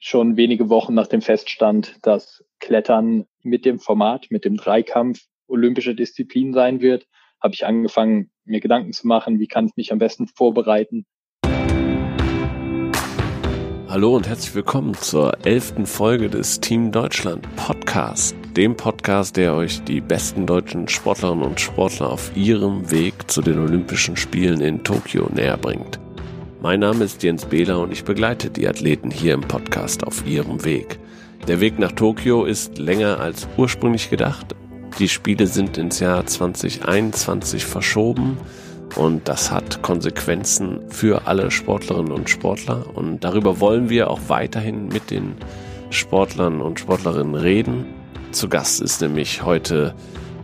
schon wenige Wochen nach dem Feststand, dass Klettern mit dem Format, mit dem Dreikampf olympische Disziplin sein wird, habe ich angefangen, mir Gedanken zu machen, wie kann ich mich am besten vorbereiten. Hallo und herzlich willkommen zur elften Folge des Team Deutschland Podcast, dem Podcast, der euch die besten deutschen Sportlerinnen und Sportler auf ihrem Weg zu den Olympischen Spielen in Tokio näher bringt. Mein Name ist Jens Behler und ich begleite die Athleten hier im Podcast auf ihrem Weg. Der Weg nach Tokio ist länger als ursprünglich gedacht. Die Spiele sind ins Jahr 2021 verschoben und das hat Konsequenzen für alle Sportlerinnen und Sportler und darüber wollen wir auch weiterhin mit den Sportlern und Sportlerinnen reden. Zu Gast ist nämlich heute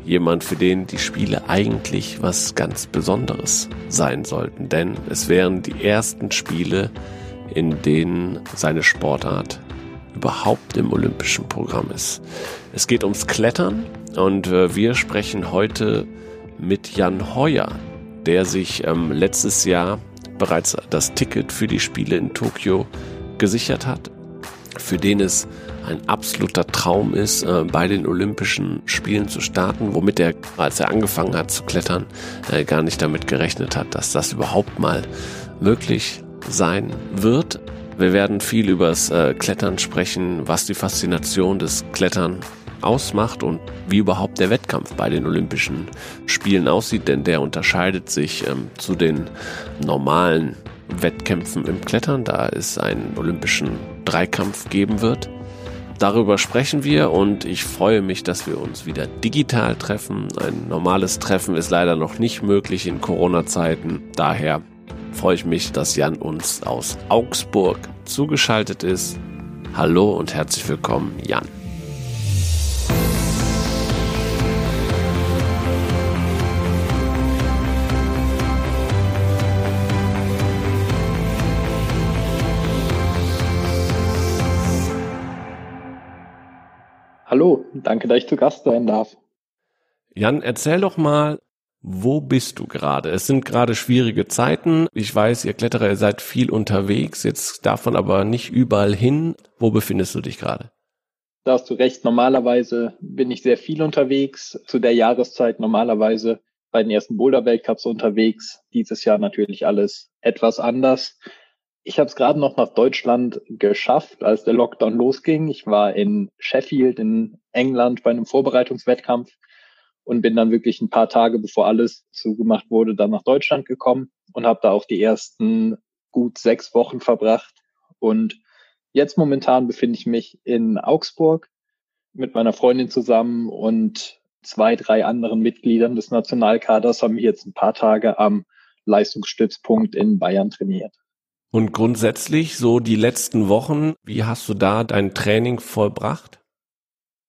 jemand, für den die Spiele eigentlich was ganz Besonderes sein sollten. Denn es wären die ersten Spiele, in denen seine Sportart überhaupt im olympischen Programm ist. Es geht ums Klettern und äh, wir sprechen heute mit Jan Heuer, der sich ähm, letztes Jahr bereits das Ticket für die Spiele in Tokio gesichert hat, für den es ein absoluter Traum ist, äh, bei den Olympischen Spielen zu starten, womit er, als er angefangen hat zu klettern, äh, gar nicht damit gerechnet hat, dass das überhaupt mal möglich sein wird. Wir werden viel übers äh, Klettern sprechen, was die Faszination des Klettern ausmacht und wie überhaupt der Wettkampf bei den Olympischen Spielen aussieht, denn der unterscheidet sich ähm, zu den normalen Wettkämpfen im Klettern, da es einen olympischen Dreikampf geben wird. Darüber sprechen wir und ich freue mich, dass wir uns wieder digital treffen. Ein normales Treffen ist leider noch nicht möglich in Corona-Zeiten. Daher freue ich mich, dass Jan uns aus Augsburg zugeschaltet ist. Hallo und herzlich willkommen, Jan. Danke, dass ich zu Gast sein darf. Jan, erzähl doch mal, wo bist du gerade? Es sind gerade schwierige Zeiten. Ich weiß, ihr Kletterer, ihr seid viel unterwegs, jetzt davon aber nicht überall hin. Wo befindest du dich gerade? Da hast du recht. Normalerweise bin ich sehr viel unterwegs. Zu der Jahreszeit normalerweise bei den ersten Boulder-Weltcups unterwegs. Dieses Jahr natürlich alles etwas anders. Ich habe es gerade noch nach Deutschland geschafft, als der Lockdown losging. Ich war in Sheffield in England bei einem Vorbereitungswettkampf und bin dann wirklich ein paar Tage, bevor alles zugemacht wurde, dann nach Deutschland gekommen und habe da auch die ersten gut sechs Wochen verbracht. Und jetzt momentan befinde ich mich in Augsburg mit meiner Freundin zusammen und zwei, drei anderen Mitgliedern des Nationalkaders haben wir jetzt ein paar Tage am Leistungsstützpunkt in Bayern trainiert. Und grundsätzlich so die letzten Wochen, wie hast du da dein Training vollbracht?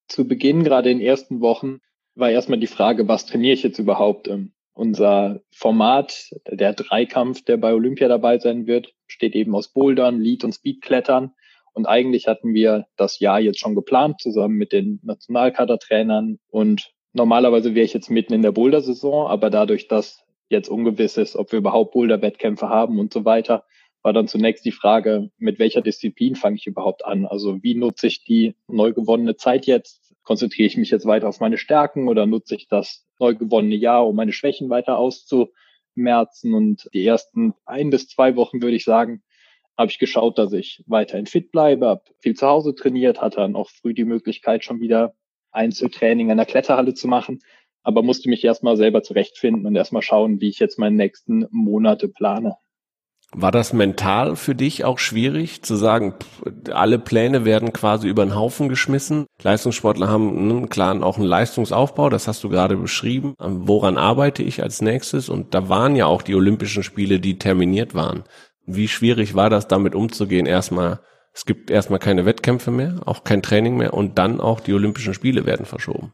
Zu Beginn, gerade in den ersten Wochen, war erstmal die Frage, was trainiere ich jetzt überhaupt? Ähm, unser Format, der Dreikampf, der bei Olympia dabei sein wird, besteht eben aus Bouldern, Lead und Speedklettern. Und eigentlich hatten wir das Jahr jetzt schon geplant, zusammen mit den Nationalkadertrainern. Und normalerweise wäre ich jetzt mitten in der Boulder-Saison, aber dadurch, dass jetzt ungewiss ist, ob wir überhaupt Boulder-Wettkämpfe haben und so weiter, war dann zunächst die Frage, mit welcher Disziplin fange ich überhaupt an? Also wie nutze ich die neu gewonnene Zeit jetzt? Konzentriere ich mich jetzt weiter auf meine Stärken oder nutze ich das neu gewonnene Jahr, um meine Schwächen weiter auszumerzen? Und die ersten ein bis zwei Wochen, würde ich sagen, habe ich geschaut, dass ich weiterhin fit bleibe, habe viel zu Hause trainiert, hatte dann auch früh die Möglichkeit, schon wieder Einzeltraining in der Kletterhalle zu machen, aber musste mich erstmal selber zurechtfinden und erstmal schauen, wie ich jetzt meine nächsten Monate plane. War das mental für dich auch schwierig zu sagen, alle Pläne werden quasi über den Haufen geschmissen? Leistungssportler haben einen klaren auch einen Leistungsaufbau, das hast du gerade beschrieben. Woran arbeite ich als nächstes? Und da waren ja auch die Olympischen Spiele, die terminiert waren. Wie schwierig war das, damit umzugehen? Erstmal, es gibt erstmal keine Wettkämpfe mehr, auch kein Training mehr und dann auch die Olympischen Spiele werden verschoben.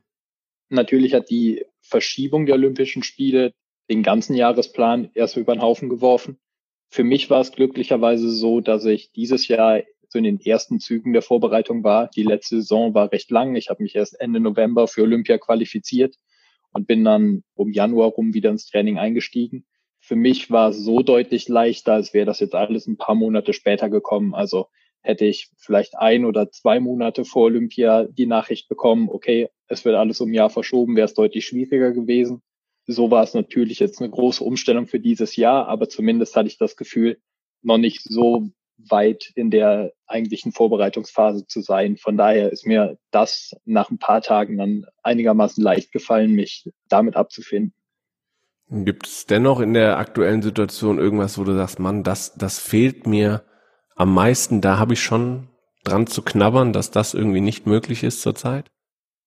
Natürlich hat die Verschiebung der Olympischen Spiele den ganzen Jahresplan erst über den Haufen geworfen. Für mich war es glücklicherweise so, dass ich dieses Jahr so in den ersten Zügen der Vorbereitung war. Die letzte Saison war recht lang. Ich habe mich erst Ende November für Olympia qualifiziert und bin dann um Januar rum wieder ins Training eingestiegen. Für mich war es so deutlich leichter, als wäre das jetzt alles ein paar Monate später gekommen. Also hätte ich vielleicht ein oder zwei Monate vor Olympia die Nachricht bekommen, okay, es wird alles um Jahr verschoben, wäre es deutlich schwieriger gewesen. So war es natürlich jetzt eine große Umstellung für dieses Jahr, aber zumindest hatte ich das Gefühl, noch nicht so weit in der eigentlichen Vorbereitungsphase zu sein. Von daher ist mir das nach ein paar Tagen dann einigermaßen leicht gefallen, mich damit abzufinden. Gibt es dennoch in der aktuellen Situation irgendwas, wo du sagst, Mann, das, das fehlt mir am meisten, da habe ich schon dran zu knabbern, dass das irgendwie nicht möglich ist zurzeit?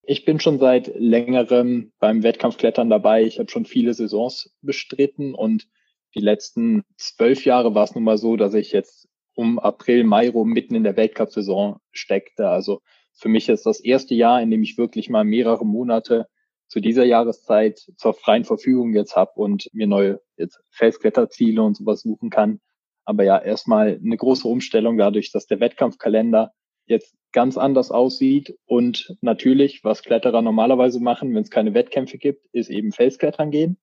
Ich bin schon seit längerem beim Wettkampfklettern dabei. Ich habe schon viele Saisons bestritten und die letzten zwölf Jahre war es nun mal so, dass ich jetzt um April, Mai rum mitten in der Weltcup-Saison steckte. Also für mich ist das erste Jahr, in dem ich wirklich mal mehrere Monate zu dieser Jahreszeit zur freien Verfügung jetzt habe und mir neue jetzt Felskletterziele und sowas suchen kann. Aber ja, erstmal eine große Umstellung dadurch, dass der Wettkampfkalender jetzt ganz anders aussieht und natürlich, was Kletterer normalerweise machen, wenn es keine Wettkämpfe gibt, ist eben Felsklettern gehen.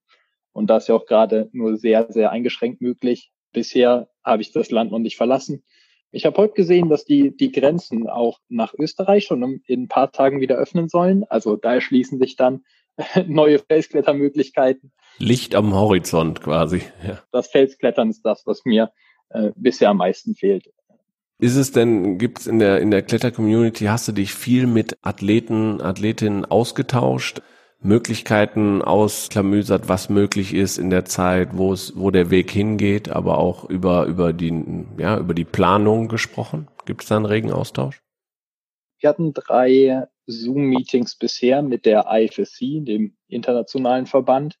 Und das ist ja auch gerade nur sehr, sehr eingeschränkt möglich. Bisher habe ich das Land noch nicht verlassen. Ich habe heute gesehen, dass die, die Grenzen auch nach Österreich schon in ein paar Tagen wieder öffnen sollen. Also da erschließen sich dann neue Felsklettermöglichkeiten. Licht am Horizont quasi. Ja. Das Felsklettern ist das, was mir äh, bisher am meisten fehlt. Ist es denn, gibt es in der, in der Kletter-Community, hast du dich viel mit Athleten, Athletinnen ausgetauscht? Möglichkeiten ausklamüsert, was möglich ist in der Zeit, wo es, wo der Weg hingeht, aber auch über, über die, ja, über die Planung gesprochen? Gibt es da einen regen Austausch? Wir hatten drei Zoom-Meetings bisher mit der IFSC, dem internationalen Verband,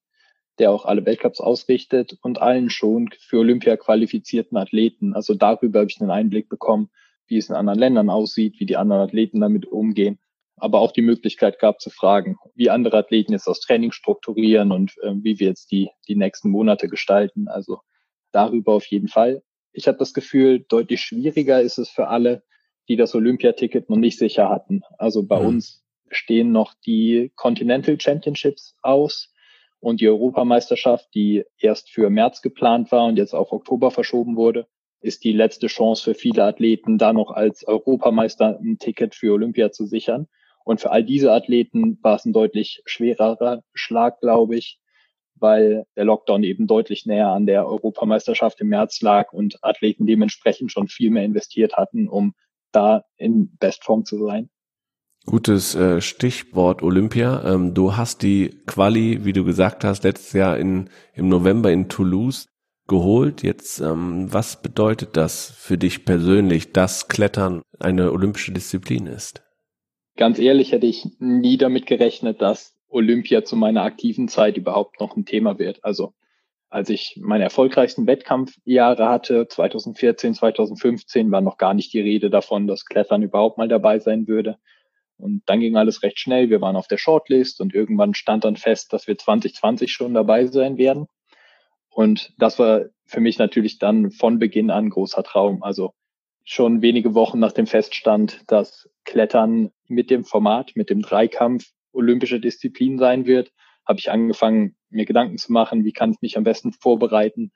der auch alle Weltcups ausrichtet und allen schon für Olympia qualifizierten Athleten. Also darüber habe ich einen Einblick bekommen, wie es in anderen Ländern aussieht, wie die anderen Athleten damit umgehen aber auch die Möglichkeit gab zu fragen, wie andere Athleten jetzt das Training strukturieren und äh, wie wir jetzt die, die nächsten Monate gestalten. Also darüber auf jeden Fall. Ich habe das Gefühl, deutlich schwieriger ist es für alle, die das Olympiaticket noch nicht sicher hatten. Also bei mhm. uns stehen noch die Continental Championships aus und die Europameisterschaft, die erst für März geplant war und jetzt auf Oktober verschoben wurde, ist die letzte Chance für viele Athleten, da noch als Europameister ein Ticket für Olympia zu sichern. Und für all diese Athleten war es ein deutlich schwererer Schlag, glaube ich, weil der Lockdown eben deutlich näher an der Europameisterschaft im März lag und Athleten dementsprechend schon viel mehr investiert hatten, um da in Bestform zu sein. Gutes äh, Stichwort Olympia. Ähm, du hast die Quali, wie du gesagt hast, letztes Jahr in, im November in Toulouse geholt. Jetzt, ähm, was bedeutet das für dich persönlich, dass Klettern eine olympische Disziplin ist? ganz ehrlich hätte ich nie damit gerechnet, dass Olympia zu meiner aktiven Zeit überhaupt noch ein Thema wird. Also als ich meine erfolgreichsten Wettkampfjahre hatte, 2014, 2015, war noch gar nicht die Rede davon, dass Klettern überhaupt mal dabei sein würde. Und dann ging alles recht schnell. Wir waren auf der Shortlist und irgendwann stand dann fest, dass wir 2020 schon dabei sein werden. Und das war für mich natürlich dann von Beginn an großer Traum. Also schon wenige Wochen nach dem Feststand, dass Klettern mit dem Format, mit dem Dreikampf olympische Disziplin sein wird, habe ich angefangen, mir Gedanken zu machen, wie kann ich mich am besten vorbereiten.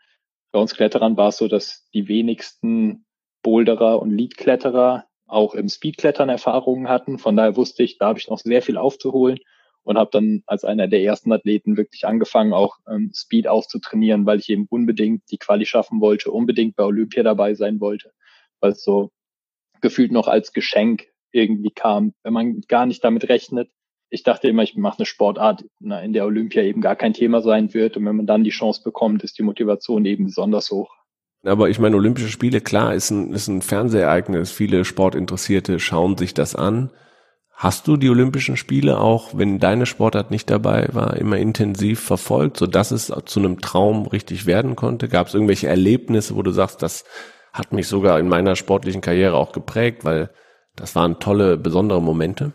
Bei uns Kletterern war es so, dass die wenigsten Boulderer und Leadkletterer auch im Speedklettern Erfahrungen hatten. Von daher wusste ich, da habe ich noch sehr viel aufzuholen und habe dann als einer der ersten Athleten wirklich angefangen, auch ähm, Speed auszutrainieren, weil ich eben unbedingt die Quali schaffen wollte, unbedingt bei Olympia dabei sein wollte weil es so gefühlt noch als Geschenk irgendwie kam, wenn man gar nicht damit rechnet. Ich dachte immer, ich mache eine Sportart, in der Olympia eben gar kein Thema sein wird. Und wenn man dann die Chance bekommt, ist die Motivation eben besonders hoch. Aber ich meine, Olympische Spiele, klar, ist ein, ist ein Fernsehereignis. Viele Sportinteressierte schauen sich das an. Hast du die Olympischen Spiele auch, wenn deine Sportart nicht dabei war, immer intensiv verfolgt, so dass es zu einem Traum richtig werden konnte? Gab es irgendwelche Erlebnisse, wo du sagst, das hat mich sogar in meiner sportlichen Karriere auch geprägt, weil das waren tolle, besondere Momente.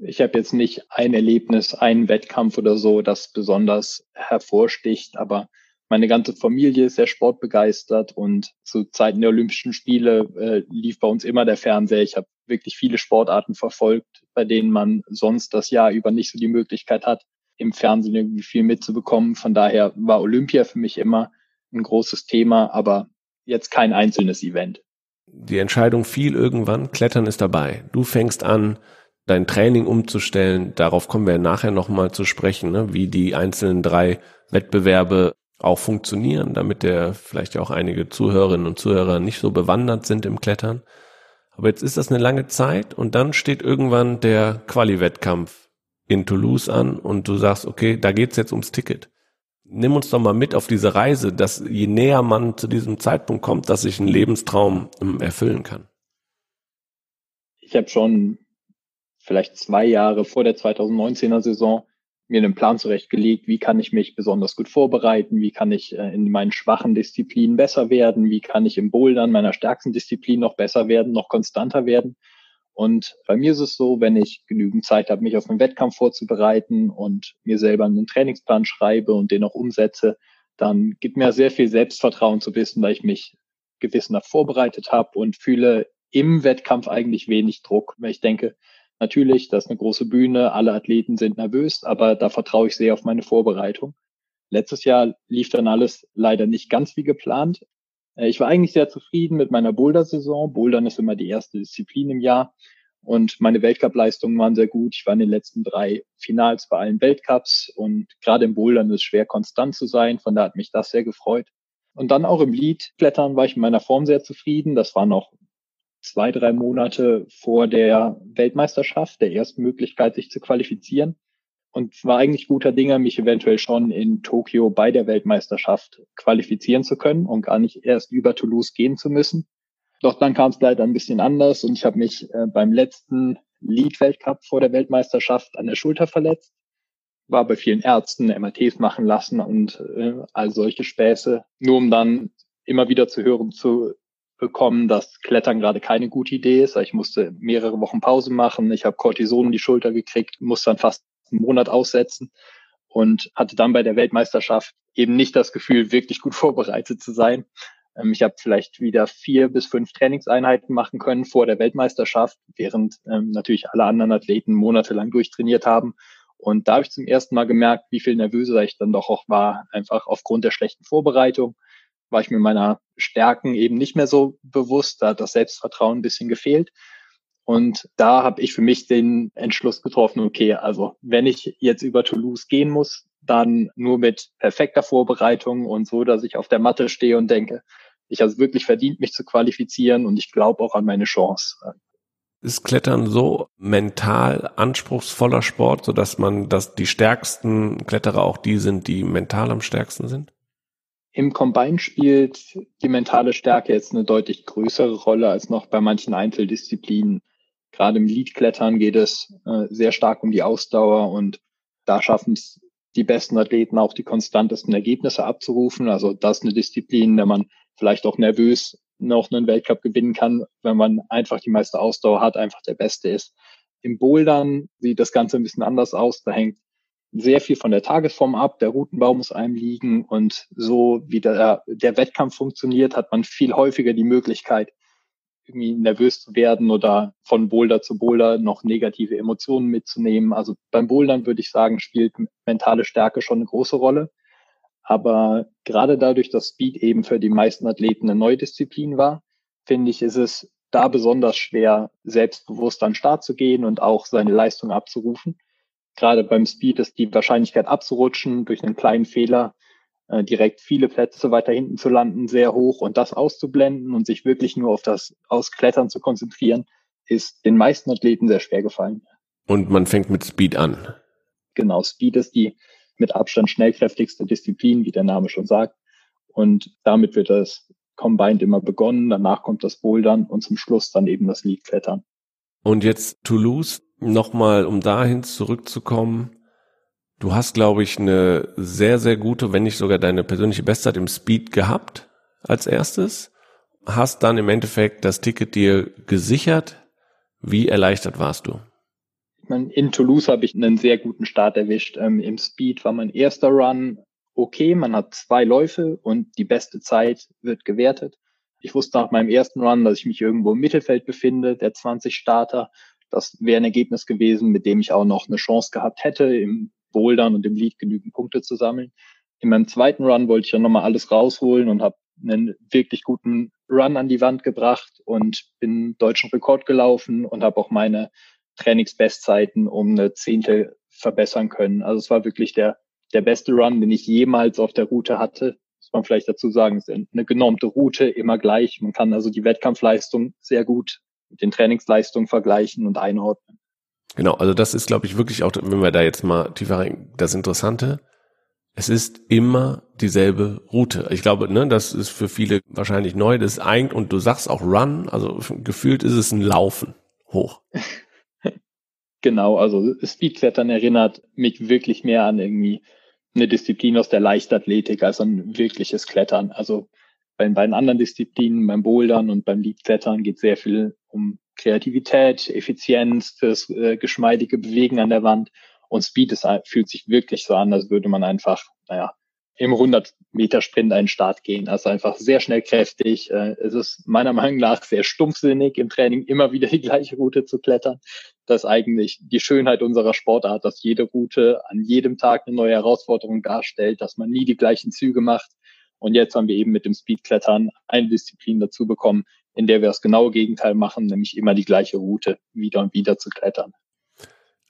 Ich habe jetzt nicht ein Erlebnis, einen Wettkampf oder so, das besonders hervorsticht, aber meine ganze Familie ist sehr sportbegeistert und zu Zeiten der Olympischen Spiele äh, lief bei uns immer der Fernseher. Ich habe wirklich viele Sportarten verfolgt, bei denen man sonst das Jahr über nicht so die Möglichkeit hat, im Fernsehen irgendwie viel mitzubekommen. Von daher war Olympia für mich immer ein großes Thema, aber jetzt kein einzelnes Event. Die Entscheidung fiel irgendwann, Klettern ist dabei. Du fängst an, dein Training umzustellen. Darauf kommen wir nachher nochmal zu sprechen, ne? wie die einzelnen drei Wettbewerbe auch funktionieren, damit der vielleicht auch einige Zuhörerinnen und Zuhörer nicht so bewandert sind im Klettern. Aber jetzt ist das eine lange Zeit und dann steht irgendwann der Quali-Wettkampf in Toulouse an und du sagst, okay, da geht's jetzt ums Ticket. Nimm uns doch mal mit auf diese Reise, dass je näher man zu diesem Zeitpunkt kommt, dass sich ein Lebenstraum ähm, erfüllen kann. Ich habe schon vielleicht zwei Jahre vor der 2019er Saison mir einen Plan zurechtgelegt, wie kann ich mich besonders gut vorbereiten, wie kann ich äh, in meinen schwachen Disziplinen besser werden, wie kann ich im Bouldern meiner stärksten Disziplin noch besser werden, noch konstanter werden. Und bei mir ist es so, wenn ich genügend Zeit habe, mich auf einen Wettkampf vorzubereiten und mir selber einen Trainingsplan schreibe und den auch umsetze, dann gibt mir sehr viel Selbstvertrauen zu wissen, weil ich mich gewissenhaft vorbereitet habe und fühle im Wettkampf eigentlich wenig Druck, weil ich denke, Natürlich, das ist eine große Bühne, alle Athleten sind nervös, aber da vertraue ich sehr auf meine Vorbereitung. Letztes Jahr lief dann alles leider nicht ganz wie geplant. Äh, ich war eigentlich sehr zufrieden mit meiner Boulder-Saison. Bouldern ist immer die erste Disziplin im Jahr. Und meine Weltcup-Leistungen waren sehr gut. Ich war in den letzten drei Finals bei allen Weltcups. Und gerade im Bouldern ist es schwer, konstant zu sein. Von da hat mich das sehr gefreut. Und dann auch im Lead-Klettern war ich in meiner Form sehr zufrieden. Das war noch zwei, drei Monate vor der Weltmeisterschaft, der ersten Möglichkeit, sich zu qualifizieren. Und war eigentlich guter Dinge, mich eventuell schon in Tokio bei der Weltmeisterschaft qualifizieren zu können und gar nicht erst über Toulouse gehen zu müssen. Doch dann kam es leider ein bisschen anders und ich habe mich äh, beim letzten Lead-Weltcup vor der Weltmeisterschaft an der Schulter verletzt. War bei vielen Ärzten MRTs machen lassen und äh, all solche Späße, nur um dann immer wieder zu hören zu bekommen, dass Klettern gerade keine gute Idee ist. Ich musste mehrere Wochen Pause machen. Ich habe Cortison in die Schulter gekriegt, musste dann fast einen Monat aussetzen und hatte dann bei der Weltmeisterschaft eben nicht das Gefühl, wirklich gut vorbereitet zu sein. Ähm, ich habe vielleicht wieder vier bis fünf Trainingseinheiten machen können vor der Weltmeisterschaft, während ähm, natürlich alle anderen Athleten monatelang durchtrainiert haben. Und da habe ich zum ersten Mal gemerkt, wie viel nervöser ich dann doch auch war, einfach aufgrund der schlechten Vorbereitung war ich mir meiner Stärken eben nicht mehr so bewusst. Da hat das Selbstvertrauen ein bisschen gefehlt. Und da habe ich für mich den Entschluss getroffen, okay, also wenn ich jetzt über Toulouse gehen muss, dann nur mit perfekter Vorbereitung und so, dass ich auf der Matte stehe und denke, ich habe es wirklich verdient, mich zu qualifizieren und ich glaube auch an meine Chance. Ist Klettern so mental anspruchsvoller Sport, so dass man, dass die stärksten Kletterer auch die sind, die mental am stärksten sind? Im Combine spielt die mentale Stärke jetzt eine deutlich größere Rolle als noch bei manchen Einzeldisziplinen. Gerade im Leadklettern geht es äh, sehr stark um die Ausdauer und da schaffen es die besten Athleten auch die konstantesten Ergebnisse abzurufen. Also das ist eine Disziplin, der man vielleicht auch nervös noch einen Weltcup gewinnen kann, wenn man einfach die meiste Ausdauer hat, einfach der Beste ist. Im Bouldern sieht das Ganze ein bisschen anders aus. Da hängt sehr viel von der Tagesform ab. Der Routenbau muss einem liegen und so wie der, der Wettkampf funktioniert, hat man viel häufiger die Möglichkeit, irgendwie nervös zu werden oder von Boulder zu Boulder noch negative Emotionen mitzunehmen. Also beim Bouldern würde ich sagen, spielt mentale Stärke schon eine große Rolle. Aber gerade dadurch, dass Speed eben für die meisten Athleten eine neue Disziplin war, finde ich, ist es da besonders schwer, selbstbewusst an den Start zu gehen und auch seine Leistung abzurufen gerade beim Speed ist die Wahrscheinlichkeit abzurutschen durch einen kleinen Fehler äh, direkt viele Plätze weiter hinten zu landen sehr hoch und das auszublenden und sich wirklich nur auf das Ausklettern zu konzentrieren, ist den meisten Athleten sehr schwer gefallen. Und man fängt mit Speed an. Genau, Speed ist die mit Abstand schnellkräftigste Disziplin, wie der Name schon sagt. Und damit wird das Combined immer begonnen, danach kommt das Bouldern und zum Schluss dann eben das Leadklettern. Und jetzt Toulouse, nochmal, um dahin zurückzukommen. Du hast, glaube ich, eine sehr, sehr gute, wenn nicht sogar deine persönliche Bestzeit im Speed gehabt als erstes. Hast dann im Endeffekt das Ticket dir gesichert. Wie erleichtert warst du? In Toulouse habe ich einen sehr guten Start erwischt. Ähm, Im Speed war mein erster Run okay. Man hat zwei Läufe und die beste Zeit wird gewertet. Ich wusste nach meinem ersten Run, dass ich mich irgendwo im Mittelfeld befinde, der 20 Starter. Das wäre ein Ergebnis gewesen, mit dem ich auch noch eine Chance gehabt hätte, im Bouldern und im Lead genügend Punkte zu sammeln. In meinem zweiten Run wollte ich dann nochmal alles rausholen und habe einen wirklich guten Run an die Wand gebracht und bin deutschen Rekord gelaufen und habe auch meine Trainingsbestzeiten um eine Zehntel verbessern können. Also es war wirklich der, der beste Run, den ich jemals auf der Route hatte. Muss man vielleicht dazu sagen, ist eine genormte Route, immer gleich. Man kann also die Wettkampfleistung sehr gut mit den Trainingsleistungen vergleichen und einordnen. Genau, also das ist, glaube ich, wirklich auch, wenn wir da jetzt mal tiefer rein, das Interessante. Es ist immer dieselbe Route. Ich glaube, ne, das ist für viele wahrscheinlich neu. Das ist eigentlich, und du sagst auch Run, also gefühlt ist es ein Laufen hoch. genau, also Speedklettern erinnert mich wirklich mehr an irgendwie eine Disziplin aus der Leichtathletik als ein wirkliches Klettern. Also bei beiden anderen Disziplinen, beim Bouldern und beim Leadklettern geht sehr viel um Kreativität, Effizienz, das äh, geschmeidige Bewegen an der Wand. Und Speed ist, fühlt sich wirklich so an, als würde man einfach, naja, im 100 Meter Sprint einen Start gehen. Also einfach sehr schnell kräftig. Äh, es ist meiner Meinung nach sehr stumpfsinnig im Training immer wieder die gleiche Route zu klettern. Das ist eigentlich die Schönheit unserer Sportart, dass jede Route an jedem Tag eine neue Herausforderung darstellt, dass man nie die gleichen Züge macht. Und jetzt haben wir eben mit dem Speedklettern eine Disziplin dazu bekommen, in der wir das genaue Gegenteil machen, nämlich immer die gleiche Route wieder und wieder zu klettern.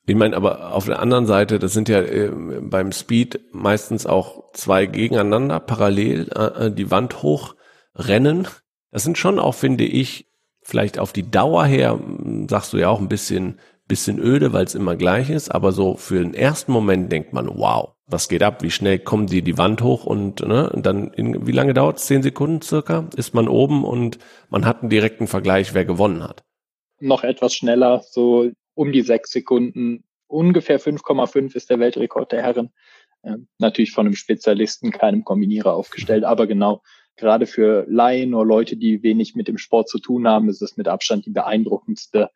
Ich meine, aber auf der anderen Seite, das sind ja äh, beim Speed meistens auch zwei gegeneinander parallel äh, äh die Wand hochrennen. Das sind schon auch, finde ich, vielleicht auf die Dauer her, hm, sagst du ja auch ein bisschen, bisschen öde, weil es immer gleich ist, aber so für den ersten Moment denkt man, wow, was geht ab? Wie schnell kommen die die Wand hoch und, ne, und dann in, wie lange dauert es? Zehn Sekunden circa? Ist man oben und man hat einen direkten Vergleich, wer gewonnen hat. Noch etwas schneller, so um die sechs Sekunden. Ungefähr 5,5 ist der Weltrekord der Herren. Äh, natürlich von einem Spezialisten, keinem Kombinierer aufgestellt, aber genau, gerade für Laien oder Leute, die wenig mit dem Sport zu tun haben, ist es mit Abstand die beeindruckendste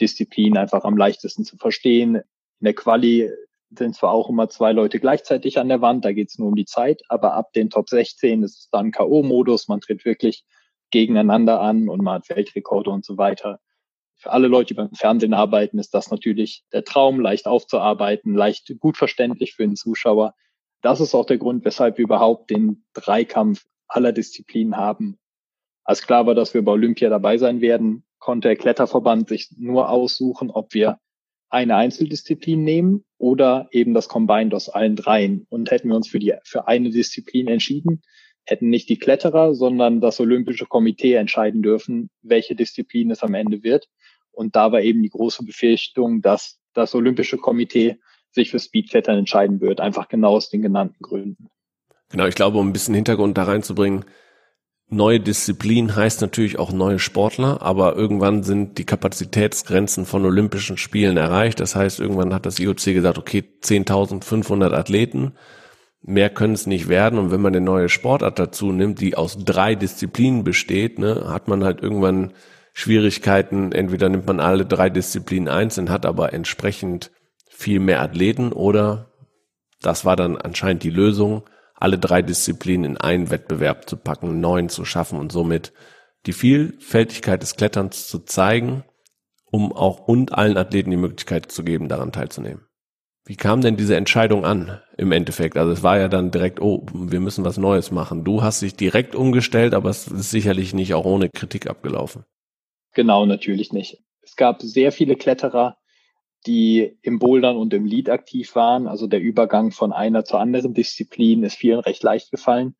Disziplin, einfach am leichtesten zu verstehen. In der Quali sind zwar auch immer zwei Leute gleichzeitig an der Wand, da geht es nur um die Zeit, aber ab den Top 16 ist es dann K.O.-Modus, man tritt wirklich gegeneinander an und man hat Weltrekorde und so weiter für alle Leute, die beim Fernsehen arbeiten, ist das natürlich der Traum, leicht aufzuarbeiten, leicht gut verständlich für den Zuschauer. Das ist auch der Grund, weshalb wir überhaupt den Dreikampf aller Disziplinen haben. Als klar war, dass wir bei Olympia dabei sein werden, konnte der Kletterverband sich nur aussuchen, ob wir eine Einzeldisziplin nehmen oder eben das Combined aus allen dreien. Und hätten wir uns für die, für eine Disziplin entschieden, hätten nicht die Kletterer, sondern das Olympische Komitee entscheiden dürfen, welche Disziplin es am Ende wird. Und da war eben die große Befürchtung, dass das Olympische Komitee sich für Speedklettern entscheiden wird, einfach genau aus den genannten Gründen. Genau, ich glaube, um ein bisschen Hintergrund da reinzubringen, neue Disziplin heißt natürlich auch neue Sportler, aber irgendwann sind die Kapazitätsgrenzen von Olympischen Spielen erreicht. Das heißt, irgendwann hat das IOC gesagt, okay, 10.500 Athleten, mehr können es nicht werden. Und wenn man eine neue Sportart dazu nimmt, die aus drei Disziplinen besteht, ne, hat man halt irgendwann Schwierigkeiten. Entweder nimmt man alle drei Disziplinen einzeln, hat aber entsprechend viel mehr Athleten oder das war dann anscheinend die Lösung, alle drei Disziplinen in einen Wettbewerb zu packen, neun zu schaffen und somit die Vielfältigkeit des Kletterns zu zeigen, um auch und allen Athleten die Möglichkeit zu geben, daran teilzunehmen. Wie kam denn diese Entscheidung an im Endeffekt? Also es war ja dann direkt, oh, wir müssen was Neues machen. Du hast dich direkt umgestellt, aber es ist sicherlich nicht auch ohne Kritik abgelaufen. Genau, natürlich nicht. Es gab sehr viele Kletterer, die im Bouldern und im Lead aktiv waren. Also der Übergang von einer zur anderen Disziplin ist vielen recht leicht gefallen.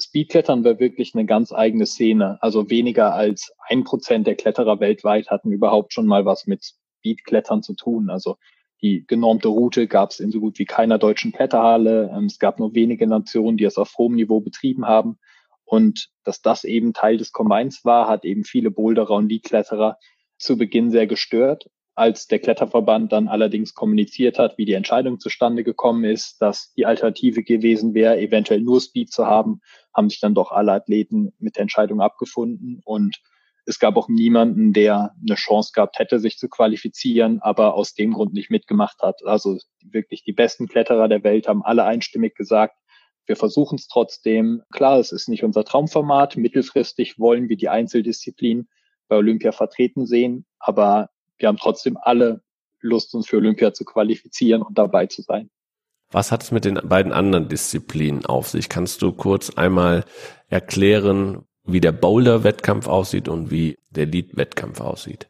Speedklettern war wirklich eine ganz eigene Szene. Also weniger als ein Prozent der Kletterer weltweit hatten überhaupt schon mal was mit Speedklettern zu tun. Also die genormte Route gab es in so gut wie keiner deutschen Kletterhalle. Ähm, es gab nur wenige Nationen, die es auf hohem Niveau betrieben haben. Und dass das eben Teil des Combines war, hat eben viele Boulderer und Leadkletterer zu Beginn sehr gestört. Als der Kletterverband dann allerdings kommuniziert hat, wie die Entscheidung zustande gekommen ist, dass die Alternative gewesen wäre, eventuell nur Speed zu haben, haben sich dann doch alle Athleten mit der Entscheidung abgefunden. Und es gab auch niemanden, der eine Chance gehabt hätte, sich zu qualifizieren, aber aus dem Grund nicht mitgemacht hat. Also wirklich die besten Kletterer der Welt haben alle einstimmig gesagt, wir versuchen es trotzdem. Klar, es ist nicht unser Traumformat. Mittelfristig wollen wir die Einzeldisziplin bei Olympia vertreten sehen, aber wir haben trotzdem alle Lust, uns für Olympia zu qualifizieren und dabei zu sein. Was hat es mit den beiden anderen Disziplinen auf sich? Kannst du kurz einmal erklären, wie der Boulder-Wettkampf aussieht und wie der Lead-Wettkampf aussieht?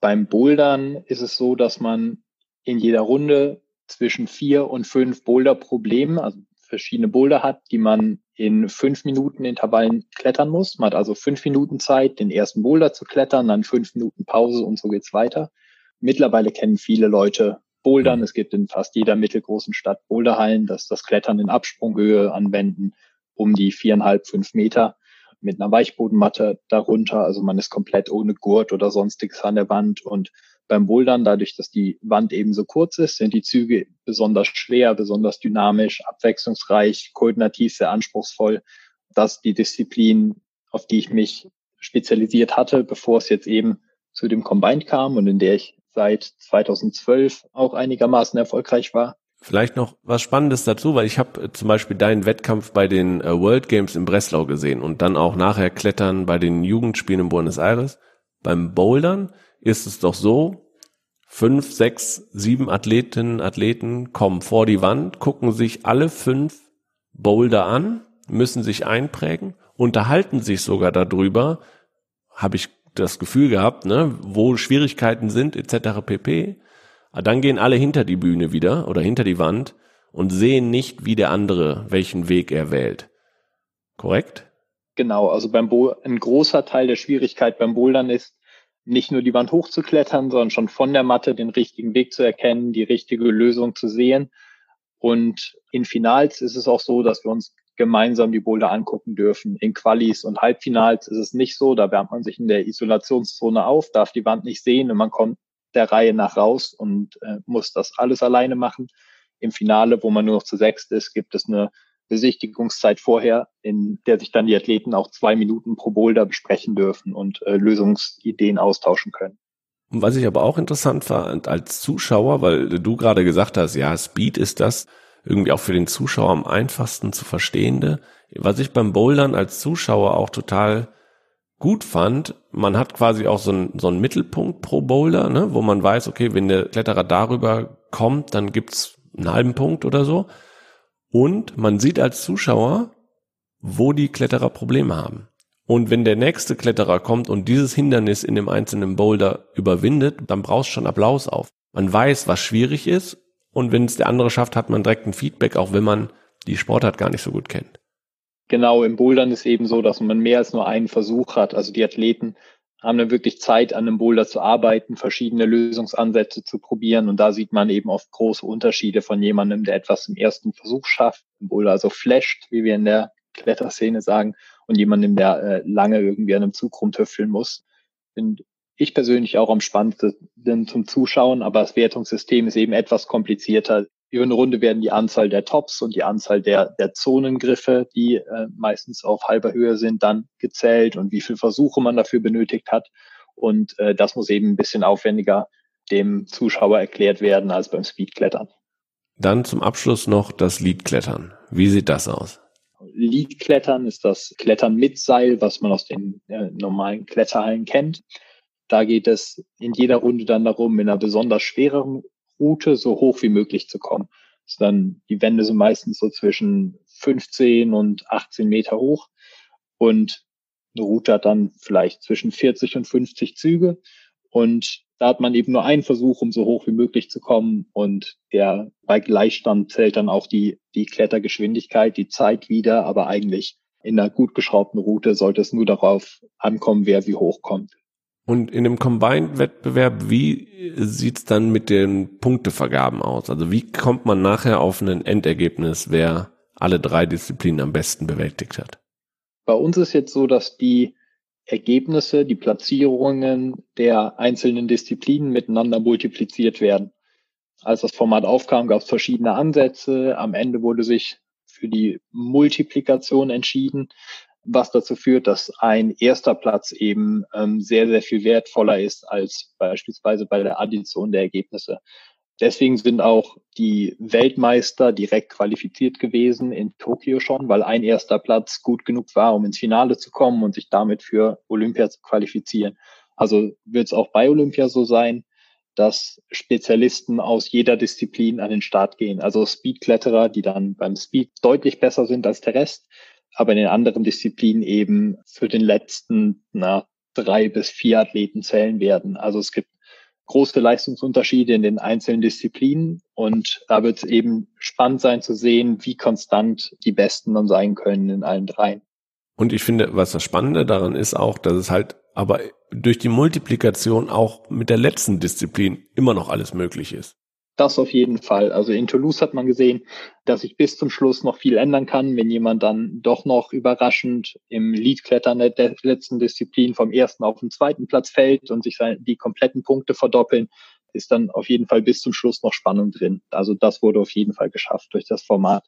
Beim Bouldern ist es so, dass man in jeder Runde zwischen vier und fünf Boulder-Problemen, also verschiedene Boulder hat, die man in fünf Minuten Intervallen klettern muss. Man hat also fünf Minuten Zeit, den ersten Boulder zu klettern, dann fünf Minuten Pause und so geht's weiter. Mittlerweile kennen viele Leute Bouldern. Es gibt in fast jeder mittelgroßen Stadt Boulderhallen, dass das Klettern in Absprunghöhe anwenden, um die viereinhalb, fünf Meter mit einer Weichbodenmatte darunter. Also man ist komplett ohne Gurt oder sonstiges an der Wand und beim Bouldern, dadurch, dass die Wand eben so kurz ist, sind die Züge besonders schwer, besonders dynamisch, abwechslungsreich, koordinativ sehr anspruchsvoll. Das ist die Disziplin, auf die ich mich spezialisiert hatte, bevor es jetzt eben zu dem Combined kam und in der ich seit 2012 auch einigermaßen erfolgreich war. Vielleicht noch was Spannendes dazu, weil ich habe äh, zum Beispiel deinen Wettkampf bei den äh, World Games in Breslau gesehen und dann auch nachher Klettern bei den Jugendspielen in Buenos Aires. Beim Bouldern ist es doch so, fünf, sechs, sieben Athletinnen, Athleten kommen vor die Wand, gucken sich alle fünf Boulder an, müssen sich einprägen, unterhalten sich sogar darüber, habe ich das Gefühl gehabt, ne, wo Schwierigkeiten sind, etc. pp. Dann gehen alle hinter die Bühne wieder oder hinter die Wand und sehen nicht, wie der andere, welchen Weg er wählt. Korrekt? Genau, also beim Bo ein großer Teil der Schwierigkeit beim Bouldern ist, nicht nur die Wand hochzuklettern, sondern schon von der Matte den richtigen Weg zu erkennen, die richtige Lösung zu sehen. Und in Finals ist es auch so, dass wir uns gemeinsam die Boulder angucken dürfen. In Qualis und Halbfinals ist es nicht so. Da wärmt man sich in der Isolationszone auf, darf die Wand nicht sehen und man kommt der Reihe nach raus und äh, muss das alles alleine machen. Im Finale, wo man nur noch zu sechst ist, gibt es eine Besichtigungszeit vorher, in der sich dann die Athleten auch zwei Minuten pro Boulder besprechen dürfen und äh, Lösungsideen austauschen können. Was ich aber auch interessant fand als Zuschauer, weil du gerade gesagt hast, ja, Speed ist das irgendwie auch für den Zuschauer am einfachsten zu verstehende. Was ich beim Bouldern als Zuschauer auch total gut fand, man hat quasi auch so einen, so einen Mittelpunkt pro Boulder, ne, wo man weiß, okay, wenn der Kletterer darüber kommt, dann gibt's einen halben Punkt oder so. Und man sieht als Zuschauer, wo die Kletterer Probleme haben. Und wenn der nächste Kletterer kommt und dieses Hindernis in dem einzelnen Boulder überwindet, dann brauchst schon Applaus auf. Man weiß, was schwierig ist. Und wenn es der andere schafft, hat man direkt ein Feedback, auch wenn man die Sportart gar nicht so gut kennt. Genau, im Bouldern ist eben so, dass man mehr als nur einen Versuch hat. Also die Athleten haben dann wirklich Zeit, an einem Boulder zu arbeiten, verschiedene Lösungsansätze zu probieren. Und da sieht man eben oft große Unterschiede von jemandem, der etwas im ersten Versuch schafft, ein Boulder also flasht, wie wir in der Kletterszene sagen, und jemandem, der äh, lange irgendwie an einem Zug rumtüffeln muss. Finde ich persönlich auch am spannendsten zum Zuschauen, aber das Wertungssystem ist eben etwas komplizierter über eine Runde werden die Anzahl der Tops und die Anzahl der, der Zonengriffe, die äh, meistens auf halber Höhe sind, dann gezählt und wie viele Versuche man dafür benötigt hat. Und äh, das muss eben ein bisschen aufwendiger dem Zuschauer erklärt werden als beim Speedklettern. Dann zum Abschluss noch das Leadklettern. Wie sieht das aus? Leadklettern ist das Klettern mit Seil, was man aus den äh, normalen Kletterhallen kennt. Da geht es in jeder Runde dann darum, in einer besonders schweren Route so hoch wie möglich zu kommen. Ist dann, die Wände sind meistens so zwischen 15 und 18 Meter hoch und eine Route hat dann vielleicht zwischen 40 und 50 Züge und da hat man eben nur einen Versuch, um so hoch wie möglich zu kommen und der bei Gleichstand zählt dann auch die, die Klettergeschwindigkeit, die Zeit wieder, aber eigentlich in einer gut geschraubten Route sollte es nur darauf ankommen, wer wie hoch kommt. Und in dem Combined-Wettbewerb, wie sieht's dann mit den Punktevergaben aus? Also wie kommt man nachher auf ein Endergebnis, wer alle drei Disziplinen am besten bewältigt hat? Bei uns ist jetzt so, dass die Ergebnisse, die Platzierungen der einzelnen Disziplinen miteinander multipliziert werden. Als das Format aufkam, gab es verschiedene Ansätze. Am Ende wurde sich für die Multiplikation entschieden was dazu führt, dass ein erster Platz eben ähm, sehr, sehr viel wertvoller ist als beispielsweise bei der Addition der Ergebnisse. Deswegen sind auch die Weltmeister direkt qualifiziert gewesen in Tokio schon, weil ein erster Platz gut genug war, um ins Finale zu kommen und sich damit für Olympia zu qualifizieren. Also wird es auch bei Olympia so sein, dass Spezialisten aus jeder Disziplin an den Start gehen. Also Speedkletterer, die dann beim Speed deutlich besser sind als der Rest, aber in den anderen Disziplinen eben für den letzten na, drei bis vier Athleten zählen werden. Also es gibt große Leistungsunterschiede in den einzelnen Disziplinen und da wird es eben spannend sein zu sehen, wie konstant die Besten dann sein können in allen dreien. Und ich finde, was das Spannende daran ist auch, dass es halt aber durch die Multiplikation auch mit der letzten Disziplin immer noch alles möglich ist. Das auf jeden Fall. Also in Toulouse hat man gesehen, dass sich bis zum Schluss noch viel ändern kann, wenn jemand dann doch noch überraschend im Leadklettern der letzten Disziplin vom ersten auf den zweiten Platz fällt und sich die kompletten Punkte verdoppeln, ist dann auf jeden Fall bis zum Schluss noch Spannung drin. Also das wurde auf jeden Fall geschafft durch das Format.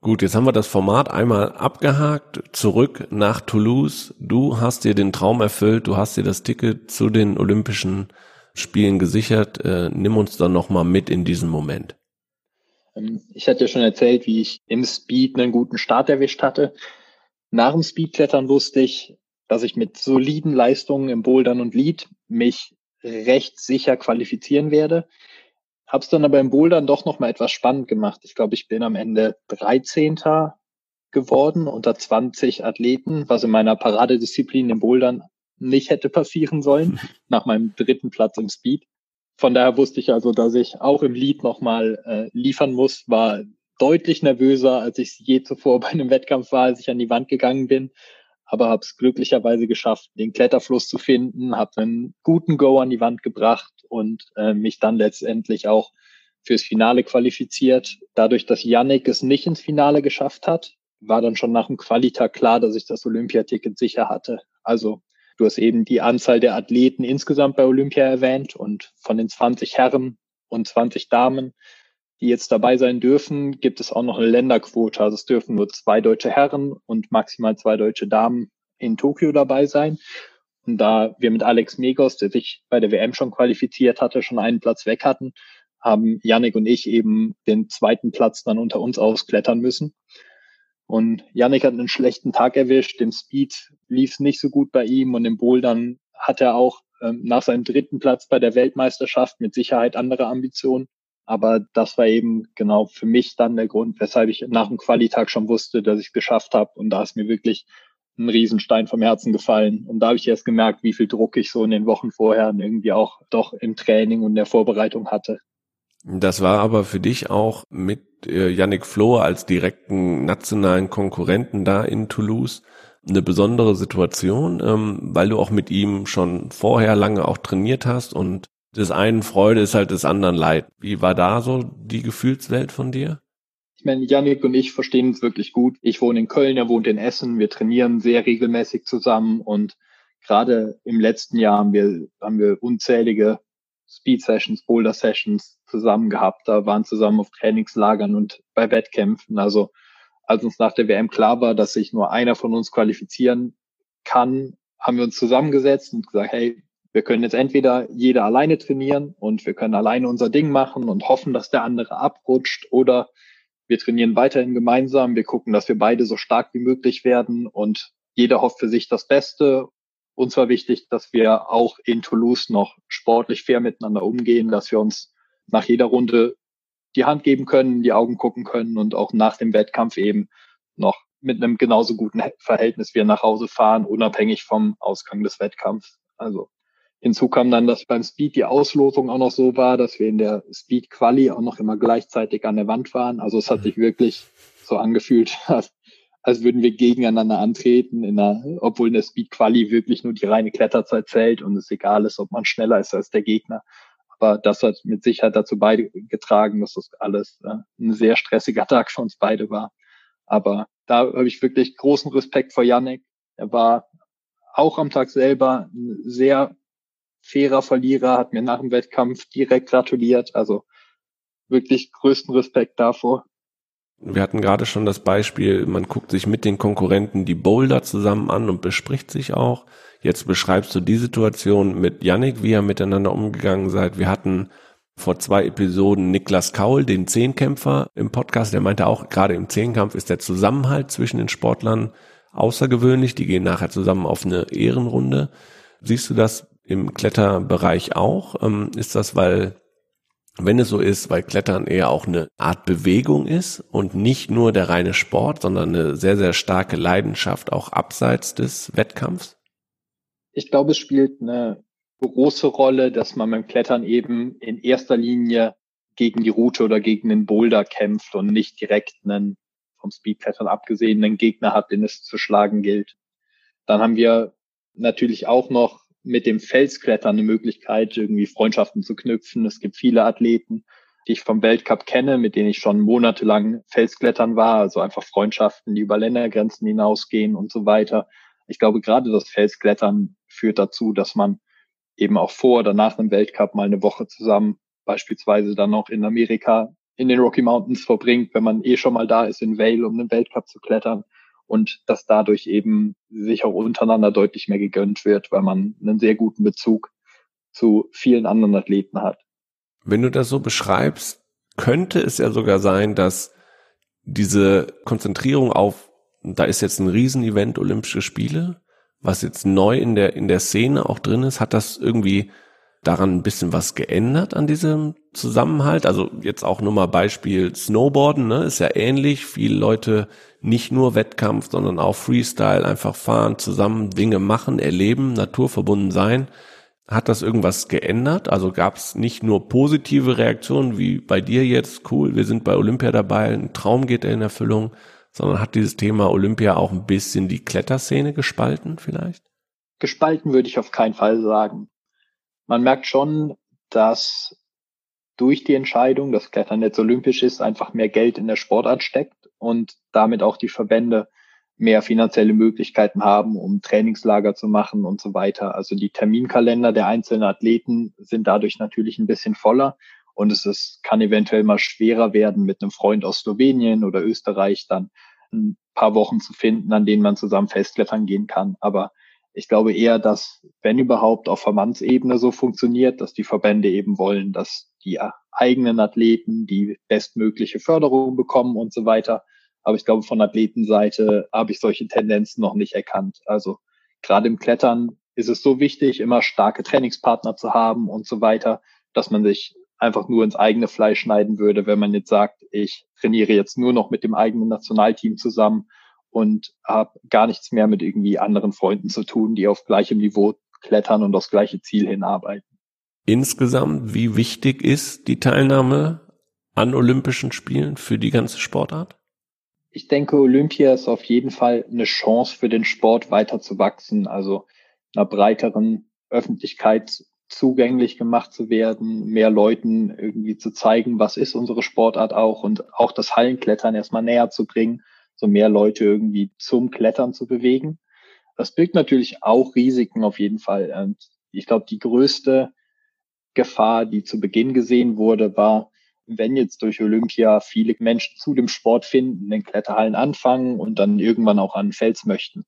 Gut, jetzt haben wir das Format einmal abgehakt, zurück nach Toulouse. Du hast dir den Traum erfüllt, du hast dir das Ticket zu den Olympischen Spielen gesichert. Äh, nimm uns dann nochmal mit in diesen Moment. Ähm, ich hatte ja schon erzählt, wie ich im Speed einen guten Start erwischt hatte. Nach dem Speedklettern wusste ich, dass ich mit soliden Leistungen im Bouldern und Lead mich recht sicher qualifizieren werde. Hab's dann aber im Bouldern doch noch mal etwas spannend gemacht. Ich glaube, ich bin am Ende 13. geworden unter 20 Athleten, was in meiner Paradedisziplin im Bouldern nicht hätte passieren sollen, nach meinem dritten Platz im Speed. Von daher wusste ich also, dass ich auch im Lead nochmal äh, liefern muss, war deutlich nervöser, als ich je zuvor bei einem Wettkampf war, als ich an die Wand gegangen bin. Aber habe es glücklicherweise geschafft, den Kletterfluss zu finden, habe einen guten Go an die Wand gebracht und äh, mich dann letztendlich auch fürs Finale qualifiziert. Dadurch, dass Yannick es nicht ins Finale geschafft hat, war dann schon nach dem Qualitag klar, dass ich das Olympiaticket sicher hatte. Also Du hast eben die Anzahl der Athleten insgesamt bei Olympia erwähnt und von den 20 Herren und 20 Damen, die jetzt dabei sein dürfen, gibt es auch noch eine Länderquote. Also es dürfen nur zwei deutsche Herren und maximal zwei deutsche Damen in Tokio dabei sein. Und da wir mit Alex Megos, der sich bei der WM schon qualifiziert hatte, schon einen Platz weg hatten, haben Yannick und ich eben den zweiten Platz dann unter uns ausklettern müssen. Und Yannick hat einen schlechten Tag erwischt. Im Speed lief es nicht so gut bei ihm und im Bouldern hat er auch ähm, nach seinem dritten Platz bei der Weltmeisterschaft mit Sicherheit andere Ambitionen. Aber das war eben genau für mich dann der Grund, weshalb ich nach dem Qualitag schon wusste, dass ich es geschafft habe. Und da ist mir wirklich ein Riesenstein vom Herzen gefallen. Und da habe ich erst gemerkt, wie viel Druck ich so in den Wochen vorher irgendwie auch doch im Training und der Vorbereitung hatte. Das war aber für dich auch mit äh, Yannick Flohr als direkten nationalen Konkurrenten da in Toulouse eine besondere Situation, ähm, weil du auch mit ihm schon vorher lange auch trainiert hast und des einen Freude ist halt des anderen Leid. Wie war da so die Gefühlswelt von dir? Ich meine, Yannick und ich verstehen uns wirklich gut. Ich wohne in Köln, er wohnt in Essen. Wir trainieren sehr regelmäßig zusammen und gerade im letzten Jahr haben wir, haben wir unzählige Speed Sessions, Boulder Sessions zusammen gehabt. Da waren zusammen auf Trainingslagern und bei Wettkämpfen. Also als uns nach der WM klar war, dass sich nur einer von uns qualifizieren kann, haben wir uns zusammengesetzt und gesagt, hey, wir können jetzt entweder jeder alleine trainieren und wir können alleine unser Ding machen und hoffen, dass der andere abrutscht oder wir trainieren weiterhin gemeinsam. Wir gucken, dass wir beide so stark wie möglich werden und jeder hofft für sich das Beste uns war wichtig, dass wir auch in Toulouse noch sportlich fair miteinander umgehen, dass wir uns nach jeder Runde die Hand geben können, die Augen gucken können und auch nach dem Wettkampf eben noch mit einem genauso guten Verhältnis wir nach Hause fahren, unabhängig vom Ausgang des Wettkampfs. Also hinzu kam dann, dass beim Speed die Auslosung auch noch so war, dass wir in der Speed Quali auch noch immer gleichzeitig an der Wand waren. Also es hat mhm. sich wirklich so angefühlt, als als würden wir gegeneinander antreten, in einer, obwohl in der Speed Quali wirklich nur die reine Kletterzeit zählt und es egal ist, ob man schneller ist als der Gegner. Aber das hat mit Sicherheit dazu beigetragen, dass das alles äh, ein sehr stressiger Tag für uns beide war. Aber da habe ich wirklich großen Respekt vor Yannick. Er war auch am Tag selber ein sehr fairer Verlierer, hat mir nach dem Wettkampf direkt gratuliert. Also wirklich größten Respekt davor. Wir hatten gerade schon das Beispiel, man guckt sich mit den Konkurrenten die Boulder zusammen an und bespricht sich auch. Jetzt beschreibst du die Situation mit Yannick, wie ihr miteinander umgegangen seid. Wir hatten vor zwei Episoden Niklas Kaul, den Zehnkämpfer im Podcast, der meinte auch, gerade im Zehnkampf ist der Zusammenhalt zwischen den Sportlern außergewöhnlich. Die gehen nachher zusammen auf eine Ehrenrunde. Siehst du das im Kletterbereich auch? Ähm, ist das, weil wenn es so ist, weil Klettern eher auch eine Art Bewegung ist und nicht nur der reine Sport, sondern eine sehr, sehr starke Leidenschaft auch abseits des Wettkampfs? Ich glaube, es spielt eine große Rolle, dass man beim Klettern eben in erster Linie gegen die Route oder gegen den Boulder kämpft und nicht direkt einen vom Speedklettern abgesehen einen Gegner hat, den es zu schlagen gilt. Dann haben wir natürlich auch noch mit dem Felsklettern eine Möglichkeit, irgendwie Freundschaften zu knüpfen. Es gibt viele Athleten, die ich vom Weltcup kenne, mit denen ich schon monatelang Felsklettern war, also einfach Freundschaften, die über Ländergrenzen hinausgehen und so weiter. Ich glaube, gerade das Felsklettern führt dazu, dass man eben auch vor oder nach einem Weltcup mal eine Woche zusammen, beispielsweise dann noch in Amerika in den Rocky Mountains verbringt, wenn man eh schon mal da ist in Vale, um einen Weltcup zu klettern und dass dadurch eben sich auch untereinander deutlich mehr gegönnt wird, weil man einen sehr guten Bezug zu vielen anderen Athleten hat. Wenn du das so beschreibst, könnte es ja sogar sein, dass diese Konzentrierung auf, da ist jetzt ein Riesenevent Olympische Spiele, was jetzt neu in der, in der Szene auch drin ist, hat das irgendwie daran ein bisschen was geändert an diesem Zusammenhalt? Also jetzt auch nur mal Beispiel Snowboarden, ne, ist ja ähnlich. Viele Leute nicht nur Wettkampf, sondern auch Freestyle, einfach fahren, zusammen Dinge machen, erleben, naturverbunden sein. Hat das irgendwas geändert? Also gab es nicht nur positive Reaktionen wie bei dir jetzt, cool, wir sind bei Olympia dabei, ein Traum geht in Erfüllung, sondern hat dieses Thema Olympia auch ein bisschen die Kletterszene gespalten vielleicht? Gespalten würde ich auf keinen Fall sagen man merkt schon, dass durch die Entscheidung, dass Klettern jetzt olympisch ist, einfach mehr Geld in der Sportart steckt und damit auch die Verbände mehr finanzielle Möglichkeiten haben, um Trainingslager zu machen und so weiter. Also die Terminkalender der einzelnen Athleten sind dadurch natürlich ein bisschen voller und es ist, kann eventuell mal schwerer werden, mit einem Freund aus Slowenien oder Österreich dann ein paar Wochen zu finden, an denen man zusammen festklettern gehen kann. Aber ich glaube eher, dass, wenn überhaupt, auf Verbandsebene so funktioniert, dass die Verbände eben wollen, dass die eigenen Athleten die bestmögliche Förderung bekommen und so weiter. Aber ich glaube, von Athletenseite habe ich solche Tendenzen noch nicht erkannt. Also gerade im Klettern ist es so wichtig, immer starke Trainingspartner zu haben und so weiter, dass man sich einfach nur ins eigene Fleisch schneiden würde, wenn man jetzt sagt, ich trainiere jetzt nur noch mit dem eigenen Nationalteam zusammen und habe gar nichts mehr mit irgendwie anderen Freunden zu tun, die auf gleichem Niveau klettern und aufs gleiche Ziel hinarbeiten. Insgesamt, wie wichtig ist die Teilnahme an Olympischen Spielen für die ganze Sportart? Ich denke, Olympia ist auf jeden Fall eine Chance für den Sport weiter zu wachsen, also einer breiteren Öffentlichkeit zugänglich gemacht zu werden, mehr Leuten irgendwie zu zeigen, was ist unsere Sportart auch und auch das Hallenklettern erstmal näher zu bringen so mehr Leute irgendwie zum Klettern zu bewegen. Das birgt natürlich auch Risiken auf jeden Fall. Und ich glaube, die größte Gefahr, die zu Beginn gesehen wurde, war, wenn jetzt durch Olympia viele Menschen zu dem Sport finden, den Kletterhallen anfangen und dann irgendwann auch an Fels möchten,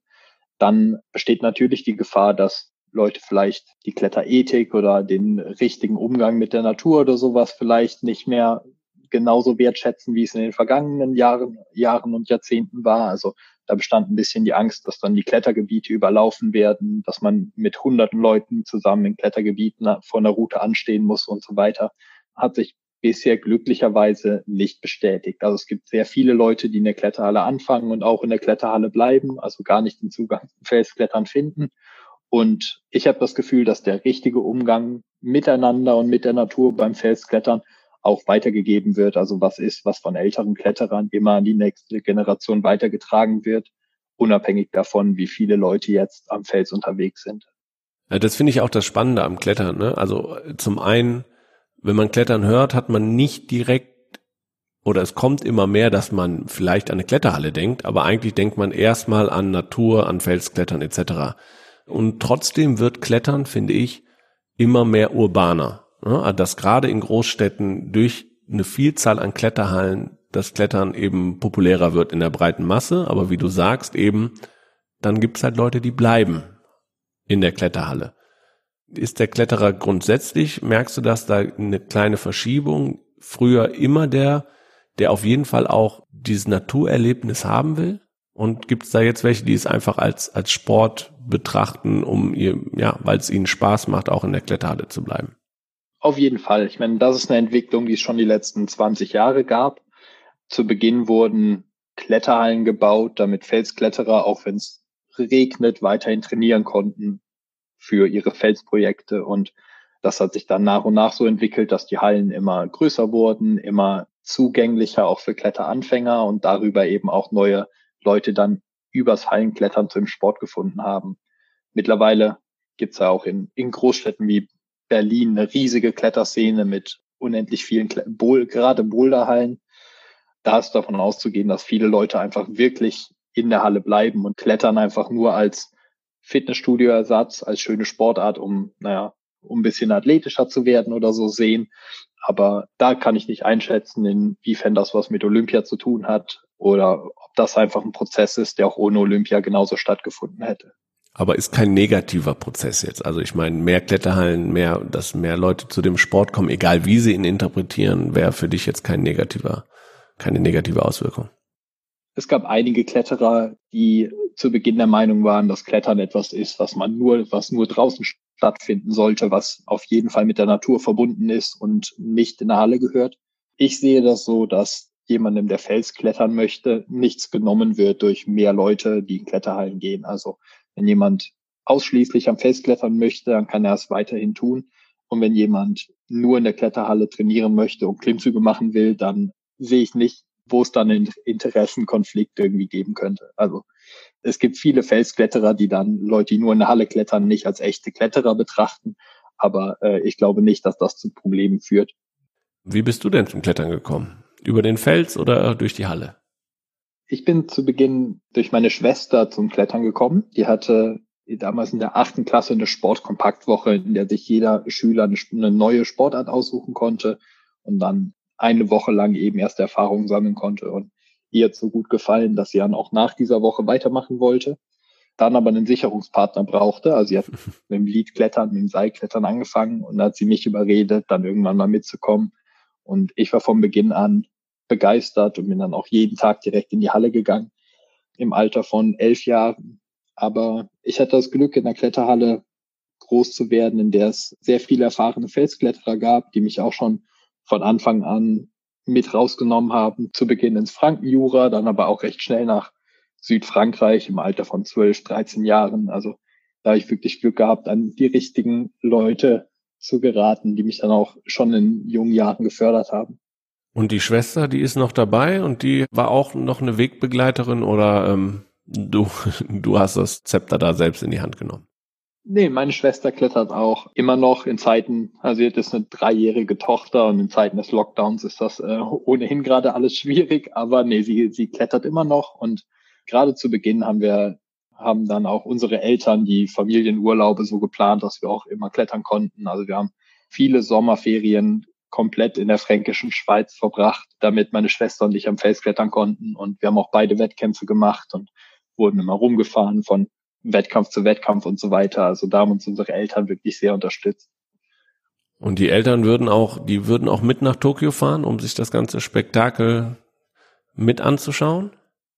dann besteht natürlich die Gefahr, dass Leute vielleicht die Kletterethik oder den richtigen Umgang mit der Natur oder sowas vielleicht nicht mehr genauso wertschätzen, wie es in den vergangenen Jahren, Jahren und Jahrzehnten war. Also da bestand ein bisschen die Angst, dass dann die Klettergebiete überlaufen werden, dass man mit hunderten Leuten zusammen in Klettergebieten vor einer Route anstehen muss und so weiter. Hat sich bisher glücklicherweise nicht bestätigt. Also es gibt sehr viele Leute, die in der Kletterhalle anfangen und auch in der Kletterhalle bleiben, also gar nicht den Zugang zum Felsklettern finden. Und ich habe das Gefühl, dass der richtige Umgang miteinander und mit der Natur beim Felsklettern auch weitergegeben wird. Also was ist, was von älteren Kletterern immer an die nächste Generation weitergetragen wird, unabhängig davon, wie viele Leute jetzt am Fels unterwegs sind. Das finde ich auch das Spannende am Klettern. Ne? Also zum einen, wenn man Klettern hört, hat man nicht direkt oder es kommt immer mehr, dass man vielleicht an eine Kletterhalle denkt, aber eigentlich denkt man erstmal an Natur, an Felsklettern etc. Und trotzdem wird Klettern, finde ich, immer mehr urbaner. Ne? dass gerade in Großstädten durch eine Vielzahl an Kletterhallen das Klettern eben populärer wird in der breiten Masse, aber wie du sagst eben, dann gibt es halt Leute, die bleiben in der Kletterhalle. Ist der Kletterer grundsätzlich, merkst du, dass da eine kleine Verschiebung, früher immer der, der auf jeden Fall auch dieses Naturerlebnis haben will? Und gibt es da jetzt welche, die es einfach als, als Sport betrachten, um ihr, ja, weil es ihnen Spaß macht, auch in der Kletterhalle zu bleiben? Auf jeden Fall. Ich meine, das ist eine Entwicklung, die es schon die letzten 20 Jahre gab. Zu Beginn wurden Kletterhallen gebaut, damit Felskletterer, auch wenn es regnet, weiterhin trainieren konnten für ihre Felsprojekte. Und das hat sich dann nach und nach so entwickelt, dass die Hallen immer größer wurden, immer zugänglicher auch für Kletteranfänger und darüber eben auch neue Leute dann übers Hallenklettern zum Sport gefunden haben. Mittlerweile gibt's ja auch in, in Großstädten wie Berlin eine riesige Kletterszene mit unendlich vielen, Bowl, gerade Boulderhallen. Da ist davon auszugehen, dass viele Leute einfach wirklich in der Halle bleiben und Klettern einfach nur als Fitnessstudioersatz, als schöne Sportart, um, naja, um ein bisschen athletischer zu werden oder so sehen. Aber da kann ich nicht einschätzen, inwiefern das was mit Olympia zu tun hat oder ob das einfach ein Prozess ist, der auch ohne Olympia genauso stattgefunden hätte. Aber ist kein negativer Prozess jetzt. Also ich meine, mehr Kletterhallen, mehr, dass mehr Leute zu dem Sport kommen, egal wie sie ihn interpretieren, wäre für dich jetzt kein negativer, keine negative Auswirkung. Es gab einige Kletterer, die zu Beginn der Meinung waren, dass Klettern etwas ist, was man nur, was nur draußen stattfinden sollte, was auf jeden Fall mit der Natur verbunden ist und nicht in der Halle gehört. Ich sehe das so, dass jemandem, der Fels klettern möchte, nichts genommen wird durch mehr Leute, die in Kletterhallen gehen. Also wenn jemand ausschließlich am Fels klettern möchte, dann kann er es weiterhin tun. Und wenn jemand nur in der Kletterhalle trainieren möchte und Klimmzüge machen will, dann sehe ich nicht, wo es dann einen Interessenkonflikt irgendwie geben könnte. Also es gibt viele Felskletterer, die dann Leute, die nur in der Halle klettern, nicht als echte Kletterer betrachten. Aber äh, ich glaube nicht, dass das zu Problemen führt. Wie bist du denn zum Klettern gekommen? Über den Fels oder durch die Halle? Ich bin zu Beginn durch meine Schwester zum Klettern gekommen. Die hatte damals in der achten Klasse eine Sportkompaktwoche, in der sich jeder Schüler eine, neue Sportart aussuchen konnte und dann eine Woche lang eben erste Erfahrungen sammeln konnte. Und ihr so gut gefallen, dass sie dann auch nach dieser Woche weitermachen wollte. Dann aber einen Sicherungspartner brauchte. Also sie hat mit dem Liedklettern, mit dem Seilklettern angefangen und dann hat sie mich überredet, dann irgendwann mal mitzukommen. Und ich war von Beginn an begeistert und bin dann auch jeden Tag direkt in die Halle gegangen im Alter von elf Jahren. Aber ich hatte das Glück, in der Kletterhalle groß zu werden, in der es sehr viele erfahrene Felskletterer gab, die mich auch schon von Anfang an mit rausgenommen haben. Zu Beginn ins Frankenjura, dann aber auch recht schnell nach Südfrankreich im Alter von 12, 13 Jahren. Also da habe ich wirklich Glück gehabt, an die richtigen Leute zu geraten, die mich dann auch schon in jungen Jahren gefördert haben. Und die Schwester, die ist noch dabei und die war auch noch eine Wegbegleiterin oder ähm, du, du hast das Zepter da selbst in die Hand genommen? Nee, meine Schwester klettert auch immer noch in Zeiten, also sie hat jetzt eine dreijährige Tochter und in Zeiten des Lockdowns ist das äh, ohnehin gerade alles schwierig, aber nee, sie, sie klettert immer noch und gerade zu Beginn haben wir, haben dann auch unsere Eltern die Familienurlaube so geplant, dass wir auch immer klettern konnten. Also wir haben viele Sommerferien komplett in der fränkischen Schweiz verbracht, damit meine Schwester und ich am Fels klettern konnten. Und wir haben auch beide Wettkämpfe gemacht und wurden immer rumgefahren von Wettkampf zu Wettkampf und so weiter. Also da haben uns unsere Eltern wirklich sehr unterstützt. Und die Eltern würden auch, die würden auch mit nach Tokio fahren, um sich das ganze Spektakel mit anzuschauen?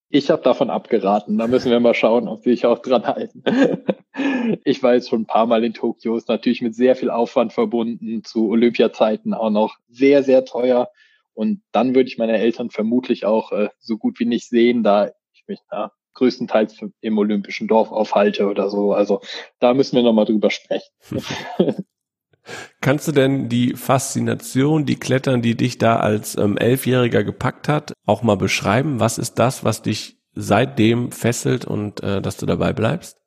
Ich habe davon abgeraten. Da müssen wir mal schauen, ob sie sich auch dran halten. ich war jetzt schon ein paar Mal in Tokio, ist natürlich mit sehr viel Aufwand verbunden, zu Olympiazeiten auch noch sehr, sehr teuer. Und dann würde ich meine Eltern vermutlich auch äh, so gut wie nicht sehen, da ich mich da größtenteils im olympischen Dorf aufhalte oder so. Also da müssen wir nochmal drüber sprechen. Kannst du denn die Faszination, die Klettern, die dich da als ähm, Elfjähriger gepackt hat, auch mal beschreiben? Was ist das, was dich seitdem fesselt und äh, dass du dabei bleibst?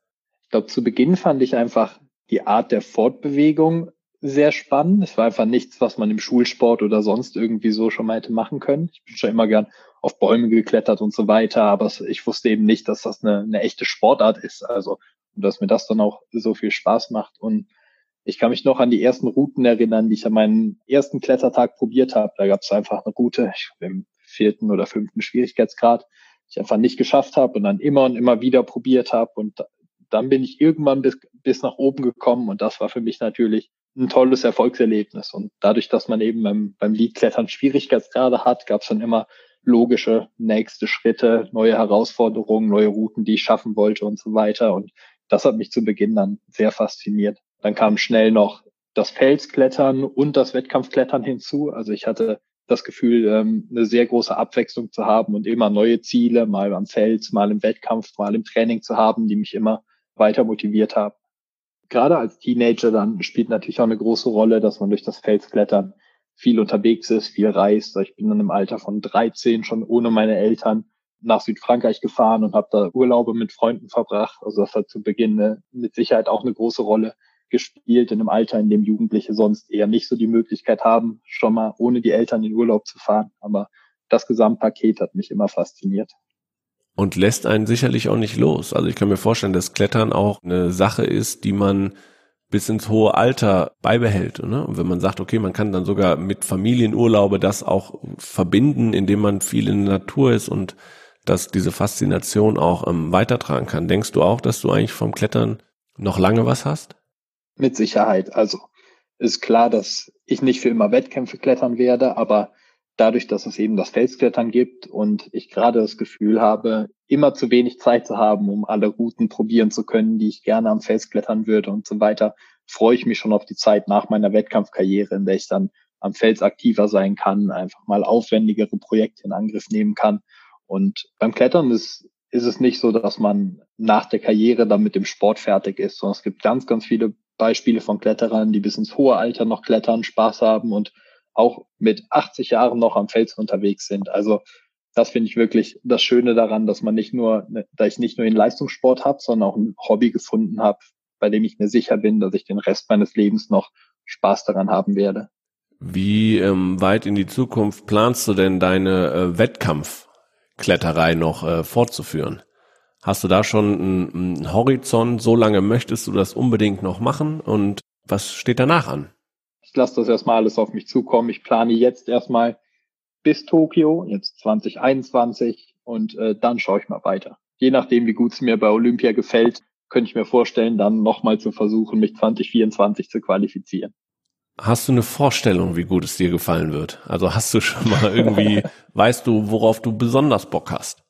Ich glaube, zu Beginn fand ich einfach die Art der Fortbewegung sehr spannend. Es war einfach nichts, was man im Schulsport oder sonst irgendwie so schon mal hätte machen können. Ich bin schon immer gern auf Bäume geklettert und so weiter, aber ich wusste eben nicht, dass das eine, eine echte Sportart ist. Also, dass mir das dann auch so viel Spaß macht. Und ich kann mich noch an die ersten Routen erinnern, die ich an meinem ersten Klettertag probiert habe. Da gab es einfach eine Route ich, im vierten oder fünften Schwierigkeitsgrad, die ich einfach nicht geschafft habe und dann immer und immer wieder probiert habe. Und dann bin ich irgendwann bis, bis nach oben gekommen und das war für mich natürlich ein tolles Erfolgserlebnis. Und dadurch, dass man eben beim, beim Liedklettern Schwierigkeitsgrade hat, gab es dann immer logische nächste Schritte, neue Herausforderungen, neue Routen, die ich schaffen wollte und so weiter. Und das hat mich zu Beginn dann sehr fasziniert. Dann kam schnell noch das Felsklettern und das Wettkampfklettern hinzu. Also ich hatte das Gefühl, ähm, eine sehr große Abwechslung zu haben und immer neue Ziele, mal am Fels, mal im Wettkampf, mal im Training zu haben, die mich immer weiter motiviert haben. Gerade als Teenager dann spielt natürlich auch eine große Rolle, dass man durch das Felsklettern viel unterwegs ist, viel reist. Ich bin dann im Alter von 13 schon ohne meine Eltern nach Südfrankreich gefahren und habe da Urlaube mit Freunden verbracht. Also das hat zu Beginn eine, mit Sicherheit auch eine große Rolle gespielt in einem Alter, in dem Jugendliche sonst eher nicht so die Möglichkeit haben, schon mal ohne die Eltern in Urlaub zu fahren. Aber das Gesamtpaket hat mich immer fasziniert. Und lässt einen sicherlich auch nicht los. Also ich kann mir vorstellen, dass Klettern auch eine Sache ist, die man bis ins hohe Alter beibehält. Ne? Und wenn man sagt, okay, man kann dann sogar mit Familienurlaube das auch verbinden, indem man viel in der Natur ist und dass diese Faszination auch ähm, weitertragen kann. Denkst du auch, dass du eigentlich vom Klettern noch lange was hast? Mit Sicherheit. Also ist klar, dass ich nicht für immer Wettkämpfe klettern werde, aber dadurch, dass es eben das Felsklettern gibt und ich gerade das Gefühl habe, immer zu wenig Zeit zu haben, um alle Routen probieren zu können, die ich gerne am Fels klettern würde und so weiter, freue ich mich schon auf die Zeit nach meiner Wettkampfkarriere, in der ich dann am Fels aktiver sein kann, einfach mal aufwendigere Projekte in Angriff nehmen kann. Und beim Klettern ist, ist es nicht so, dass man nach der Karriere dann mit dem Sport fertig ist, sondern es gibt ganz, ganz viele Beispiele von Kletterern, die bis ins hohe Alter noch klettern, Spaß haben und auch mit 80 Jahren noch am Fels unterwegs sind. Also das finde ich wirklich das Schöne daran, dass man nicht nur, da ich nicht nur den Leistungssport habe, sondern auch ein Hobby gefunden habe, bei dem ich mir sicher bin, dass ich den Rest meines Lebens noch Spaß daran haben werde. Wie ähm, weit in die Zukunft planst du denn deine äh, Wettkampfkletterei noch äh, fortzuführen? Hast du da schon einen, einen Horizont? So lange möchtest du das unbedingt noch machen? Und was steht danach an? Lasse das erstmal alles auf mich zukommen. Ich plane jetzt erstmal bis Tokio, jetzt 2021, und äh, dann schaue ich mal weiter. Je nachdem, wie gut es mir bei Olympia gefällt, könnte ich mir vorstellen, dann nochmal zu versuchen, mich 2024 zu qualifizieren. Hast du eine Vorstellung, wie gut es dir gefallen wird? Also hast du schon mal irgendwie, weißt du, worauf du besonders Bock hast?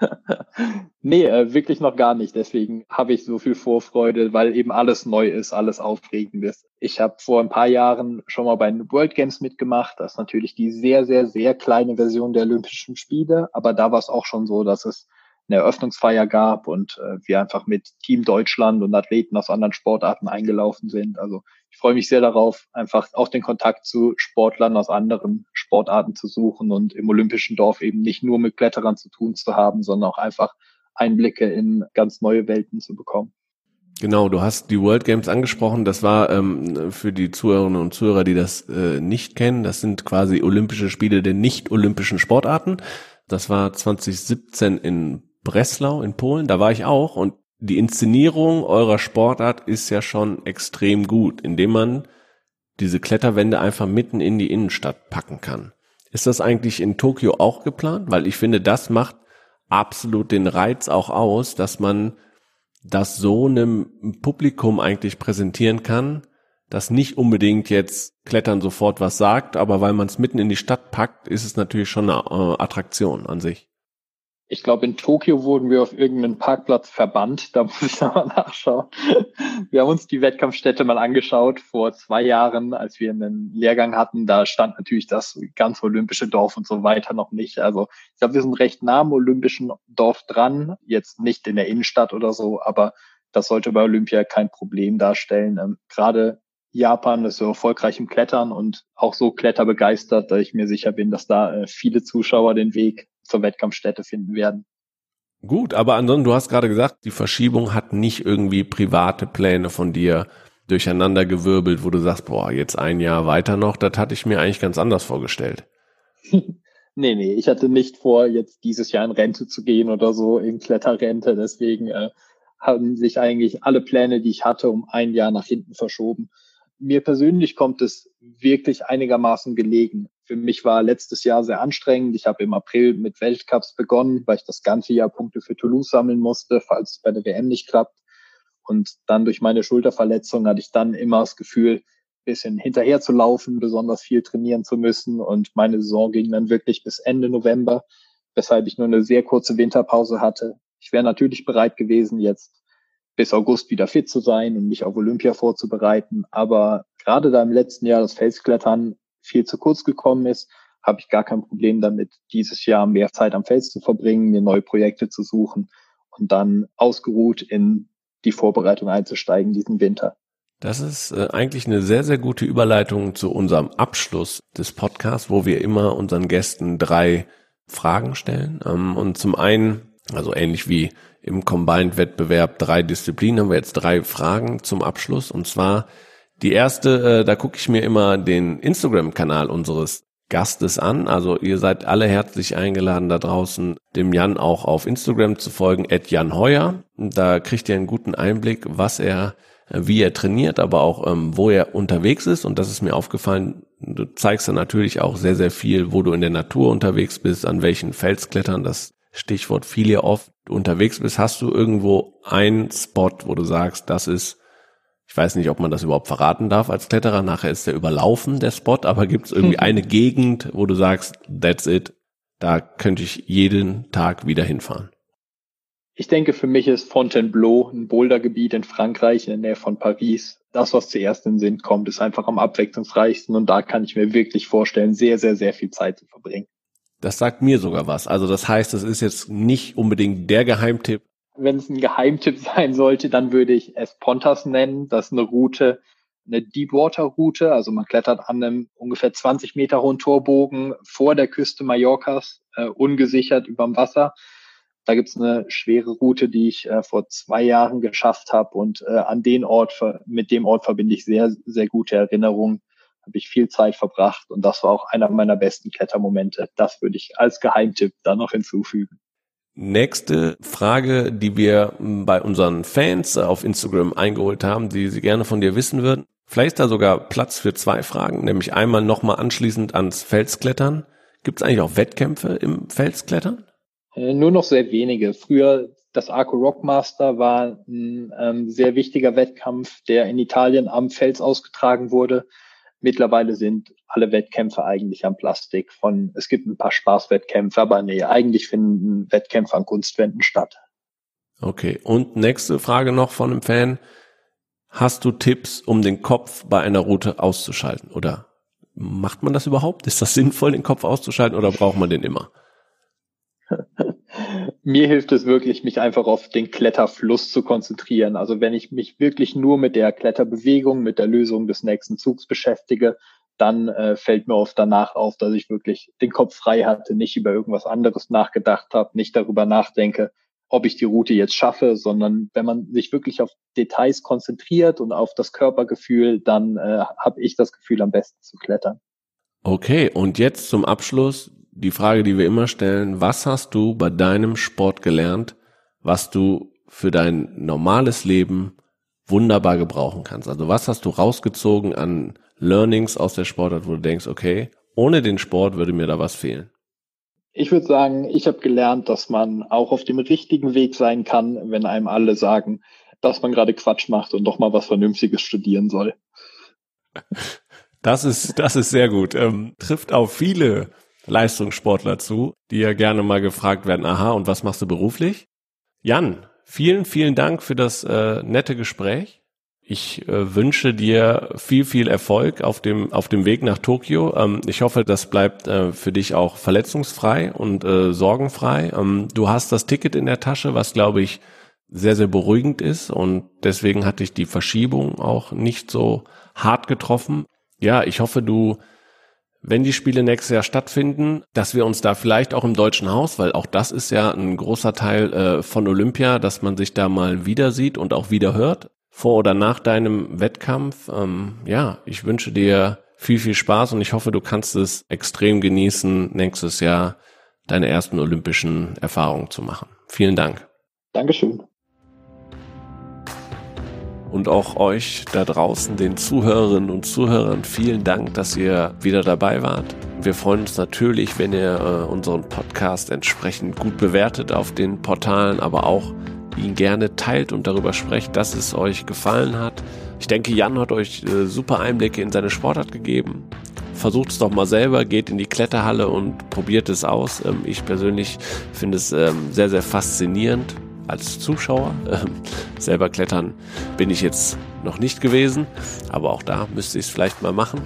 nee, äh, wirklich noch gar nicht. Deswegen habe ich so viel Vorfreude, weil eben alles neu ist, alles aufregend ist. Ich habe vor ein paar Jahren schon mal bei den World Games mitgemacht. Das ist natürlich die sehr, sehr, sehr kleine Version der Olympischen Spiele. Aber da war es auch schon so, dass es eine Eröffnungsfeier gab und äh, wir einfach mit Team Deutschland und Athleten aus anderen Sportarten eingelaufen sind. Also freue mich sehr darauf, einfach auch den Kontakt zu Sportlern aus anderen Sportarten zu suchen und im olympischen Dorf eben nicht nur mit Kletterern zu tun zu haben, sondern auch einfach Einblicke in ganz neue Welten zu bekommen. Genau, du hast die World Games angesprochen. Das war ähm, für die Zuhörerinnen und Zuhörer, die das äh, nicht kennen, das sind quasi Olympische Spiele der nicht-olympischen Sportarten. Das war 2017 in Breslau in Polen, da war ich auch und die Inszenierung eurer Sportart ist ja schon extrem gut, indem man diese Kletterwände einfach mitten in die Innenstadt packen kann. Ist das eigentlich in Tokio auch geplant? Weil ich finde, das macht absolut den Reiz auch aus, dass man das so einem Publikum eigentlich präsentieren kann, das nicht unbedingt jetzt Klettern sofort was sagt, aber weil man es mitten in die Stadt packt, ist es natürlich schon eine äh, Attraktion an sich ich glaube, in Tokio wurden wir auf irgendeinen Parkplatz verbannt. Da muss ich nochmal nachschauen. Wir haben uns die Wettkampfstätte mal angeschaut vor zwei Jahren, als wir einen Lehrgang hatten. Da stand natürlich das ganz olympische Dorf und so weiter noch nicht. Also ich glaube, wir sind recht nah am olympischen Dorf dran. Jetzt nicht in der Innenstadt oder so, aber das sollte bei Olympia kein Problem darstellen. Ähm, Gerade Japan ist so erfolgreich im Klettern und auch so kletterbegeistert, dass ich mir sicher bin, dass da äh, viele Zuschauer den Weg zur Wettkampfstätte finden werden. Gut, aber ansonsten, du hast gerade gesagt, die Verschiebung hat nicht irgendwie private Pläne von dir durcheinander gewirbelt, wo du sagst, boah, jetzt ein Jahr weiter noch, das hatte ich mir eigentlich ganz anders vorgestellt. nee, nee, ich hatte nicht vor, jetzt dieses Jahr in Rente zu gehen oder so, in Kletterrente. Deswegen äh, haben sich eigentlich alle Pläne, die ich hatte, um ein Jahr nach hinten verschoben mir persönlich kommt es wirklich einigermaßen gelegen. Für mich war letztes Jahr sehr anstrengend. Ich habe im April mit Weltcups begonnen, weil ich das ganze Jahr Punkte für Toulouse sammeln musste, falls es bei der WM nicht klappt. Und dann durch meine Schulterverletzung hatte ich dann immer das Gefühl, bisschen hinterher zu laufen, besonders viel trainieren zu müssen. Und meine Saison ging dann wirklich bis Ende November, weshalb ich nur eine sehr kurze Winterpause hatte. Ich wäre natürlich bereit gewesen, jetzt bis August wieder fit zu sein und mich auf Olympia vorzubereiten. Aber gerade da im letzten Jahr das Felsklettern viel zu kurz gekommen ist, habe ich gar kein Problem damit, dieses Jahr mehr Zeit am Fels zu verbringen, mir neue Projekte zu suchen und dann ausgeruht in die Vorbereitung einzusteigen diesen Winter. Das ist äh, eigentlich eine sehr, sehr gute Überleitung zu unserem Abschluss des Podcasts, wo wir immer unseren Gästen drei Fragen stellen. Ähm, und zum einen, also ähnlich wie im Combined-Wettbewerb drei Disziplinen, haben wir jetzt drei Fragen zum Abschluss. Und zwar die erste, äh, da gucke ich mir immer den Instagram-Kanal unseres Gastes an. Also ihr seid alle herzlich eingeladen, da draußen dem Jan auch auf Instagram zu folgen, at Jan Heuer. Da kriegt ihr einen guten Einblick, was er, äh, wie er trainiert, aber auch ähm, wo er unterwegs ist. Und das ist mir aufgefallen, du zeigst da natürlich auch sehr, sehr viel, wo du in der Natur unterwegs bist, an welchen Felsklettern, das Stichwort viel ja oft unterwegs bist. Hast du irgendwo einen Spot, wo du sagst, das ist weiß nicht, ob man das überhaupt verraten darf als Kletterer. Nachher ist der überlaufen, der Spot, aber gibt es irgendwie eine Gegend, wo du sagst, that's it, da könnte ich jeden Tag wieder hinfahren? Ich denke, für mich ist Fontainebleau ein Bouldergebiet in Frankreich in der Nähe von Paris. Das, was zuerst in den Sinn kommt, ist einfach am abwechslungsreichsten und da kann ich mir wirklich vorstellen, sehr, sehr, sehr viel Zeit zu verbringen. Das sagt mir sogar was. Also das heißt, es ist jetzt nicht unbedingt der Geheimtipp, wenn es ein Geheimtipp sein sollte, dann würde ich es Pontas nennen. Das ist eine Route, eine Deepwater-Route. Also man klettert an einem ungefähr 20 Meter hohen Torbogen vor der Küste Mallorcas, äh, ungesichert überm Wasser. Da gibt's eine schwere Route, die ich äh, vor zwei Jahren geschafft habe. Und äh, an den Ort, mit dem Ort verbinde ich sehr, sehr gute Erinnerungen. Habe ich viel Zeit verbracht und das war auch einer meiner besten Klettermomente. Das würde ich als Geheimtipp da noch hinzufügen. Nächste Frage, die wir bei unseren Fans auf Instagram eingeholt haben, die sie gerne von dir wissen würden. Vielleicht ist da sogar Platz für zwei Fragen, nämlich einmal nochmal anschließend ans Felsklettern. Gibt es eigentlich auch Wettkämpfe im Felsklettern? Äh, nur noch sehr wenige. Früher das Arco Rockmaster war ein ähm, sehr wichtiger Wettkampf, der in Italien am Fels ausgetragen wurde. Mittlerweile sind alle Wettkämpfe eigentlich am Plastik. Von es gibt ein paar Spaßwettkämpfe, aber nee, eigentlich finden Wettkämpfe an Kunstwänden statt. Okay. Und nächste Frage noch von einem Fan. Hast du Tipps, um den Kopf bei einer Route auszuschalten? Oder macht man das überhaupt? Ist das sinnvoll, den Kopf auszuschalten oder braucht man den immer? Mir hilft es wirklich, mich einfach auf den Kletterfluss zu konzentrieren. Also wenn ich mich wirklich nur mit der Kletterbewegung, mit der Lösung des nächsten Zugs beschäftige, dann äh, fällt mir oft danach auf, dass ich wirklich den Kopf frei hatte, nicht über irgendwas anderes nachgedacht habe, nicht darüber nachdenke, ob ich die Route jetzt schaffe, sondern wenn man sich wirklich auf Details konzentriert und auf das Körpergefühl, dann äh, habe ich das Gefühl, am besten zu klettern. Okay, und jetzt zum Abschluss die Frage, die wir immer stellen, was hast du bei deinem Sport gelernt, was du für dein normales Leben wunderbar gebrauchen kannst? Also was hast du rausgezogen an Learnings aus der Sportart, wo du denkst, okay, ohne den Sport würde mir da was fehlen? Ich würde sagen, ich habe gelernt, dass man auch auf dem richtigen Weg sein kann, wenn einem alle sagen, dass man gerade Quatsch macht und doch mal was Vernünftiges studieren soll. Das ist, das ist sehr gut. Ähm, trifft auf viele Leistungssportler zu, die ja gerne mal gefragt werden, aha, und was machst du beruflich? Jan, vielen, vielen Dank für das äh, nette Gespräch. Ich äh, wünsche dir viel, viel Erfolg auf dem, auf dem Weg nach Tokio. Ähm, ich hoffe, das bleibt äh, für dich auch verletzungsfrei und äh, sorgenfrei. Ähm, du hast das Ticket in der Tasche, was glaube ich sehr, sehr beruhigend ist und deswegen hatte ich die Verschiebung auch nicht so hart getroffen. Ja, ich hoffe, du wenn die Spiele nächstes Jahr stattfinden, dass wir uns da vielleicht auch im Deutschen Haus, weil auch das ist ja ein großer Teil äh, von Olympia, dass man sich da mal wieder sieht und auch wieder hört, vor oder nach deinem Wettkampf. Ähm, ja, ich wünsche dir viel, viel Spaß und ich hoffe, du kannst es extrem genießen, nächstes Jahr deine ersten olympischen Erfahrungen zu machen. Vielen Dank. Dankeschön und auch euch da draußen, den Zuhörerinnen und Zuhörern, vielen Dank, dass ihr wieder dabei wart. Wir freuen uns natürlich, wenn ihr äh, unseren Podcast entsprechend gut bewertet auf den Portalen, aber auch ihn gerne teilt und darüber sprecht, dass es euch gefallen hat. Ich denke, Jan hat euch äh, super Einblicke in seine Sportart gegeben. Versucht es doch mal selber, geht in die Kletterhalle und probiert es aus. Ähm, ich persönlich finde es ähm, sehr, sehr faszinierend als Zuschauer. Ähm, selber klettern bin ich jetzt noch nicht gewesen, aber auch da müsste ich es vielleicht mal machen.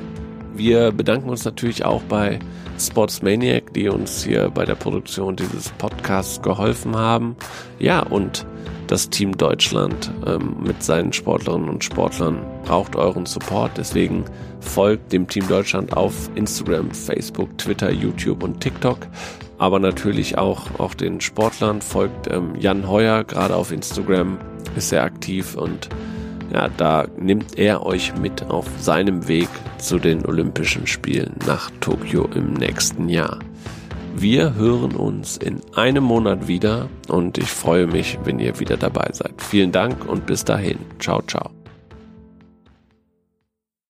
Wir bedanken uns natürlich auch bei Sportsmaniac, die uns hier bei der Produktion dieses Podcasts geholfen haben. Ja, und das Team Deutschland ähm, mit seinen Sportlerinnen und Sportlern braucht euren Support. Deswegen folgt dem Team Deutschland auf Instagram, Facebook, Twitter, YouTube und TikTok. Aber natürlich auch, auch den Sportlern folgt ähm, Jan Heuer, gerade auf Instagram ist sehr aktiv und ja, da nimmt er euch mit auf seinem Weg zu den Olympischen Spielen nach Tokio im nächsten Jahr. Wir hören uns in einem Monat wieder und ich freue mich, wenn ihr wieder dabei seid. Vielen Dank und bis dahin. Ciao, ciao.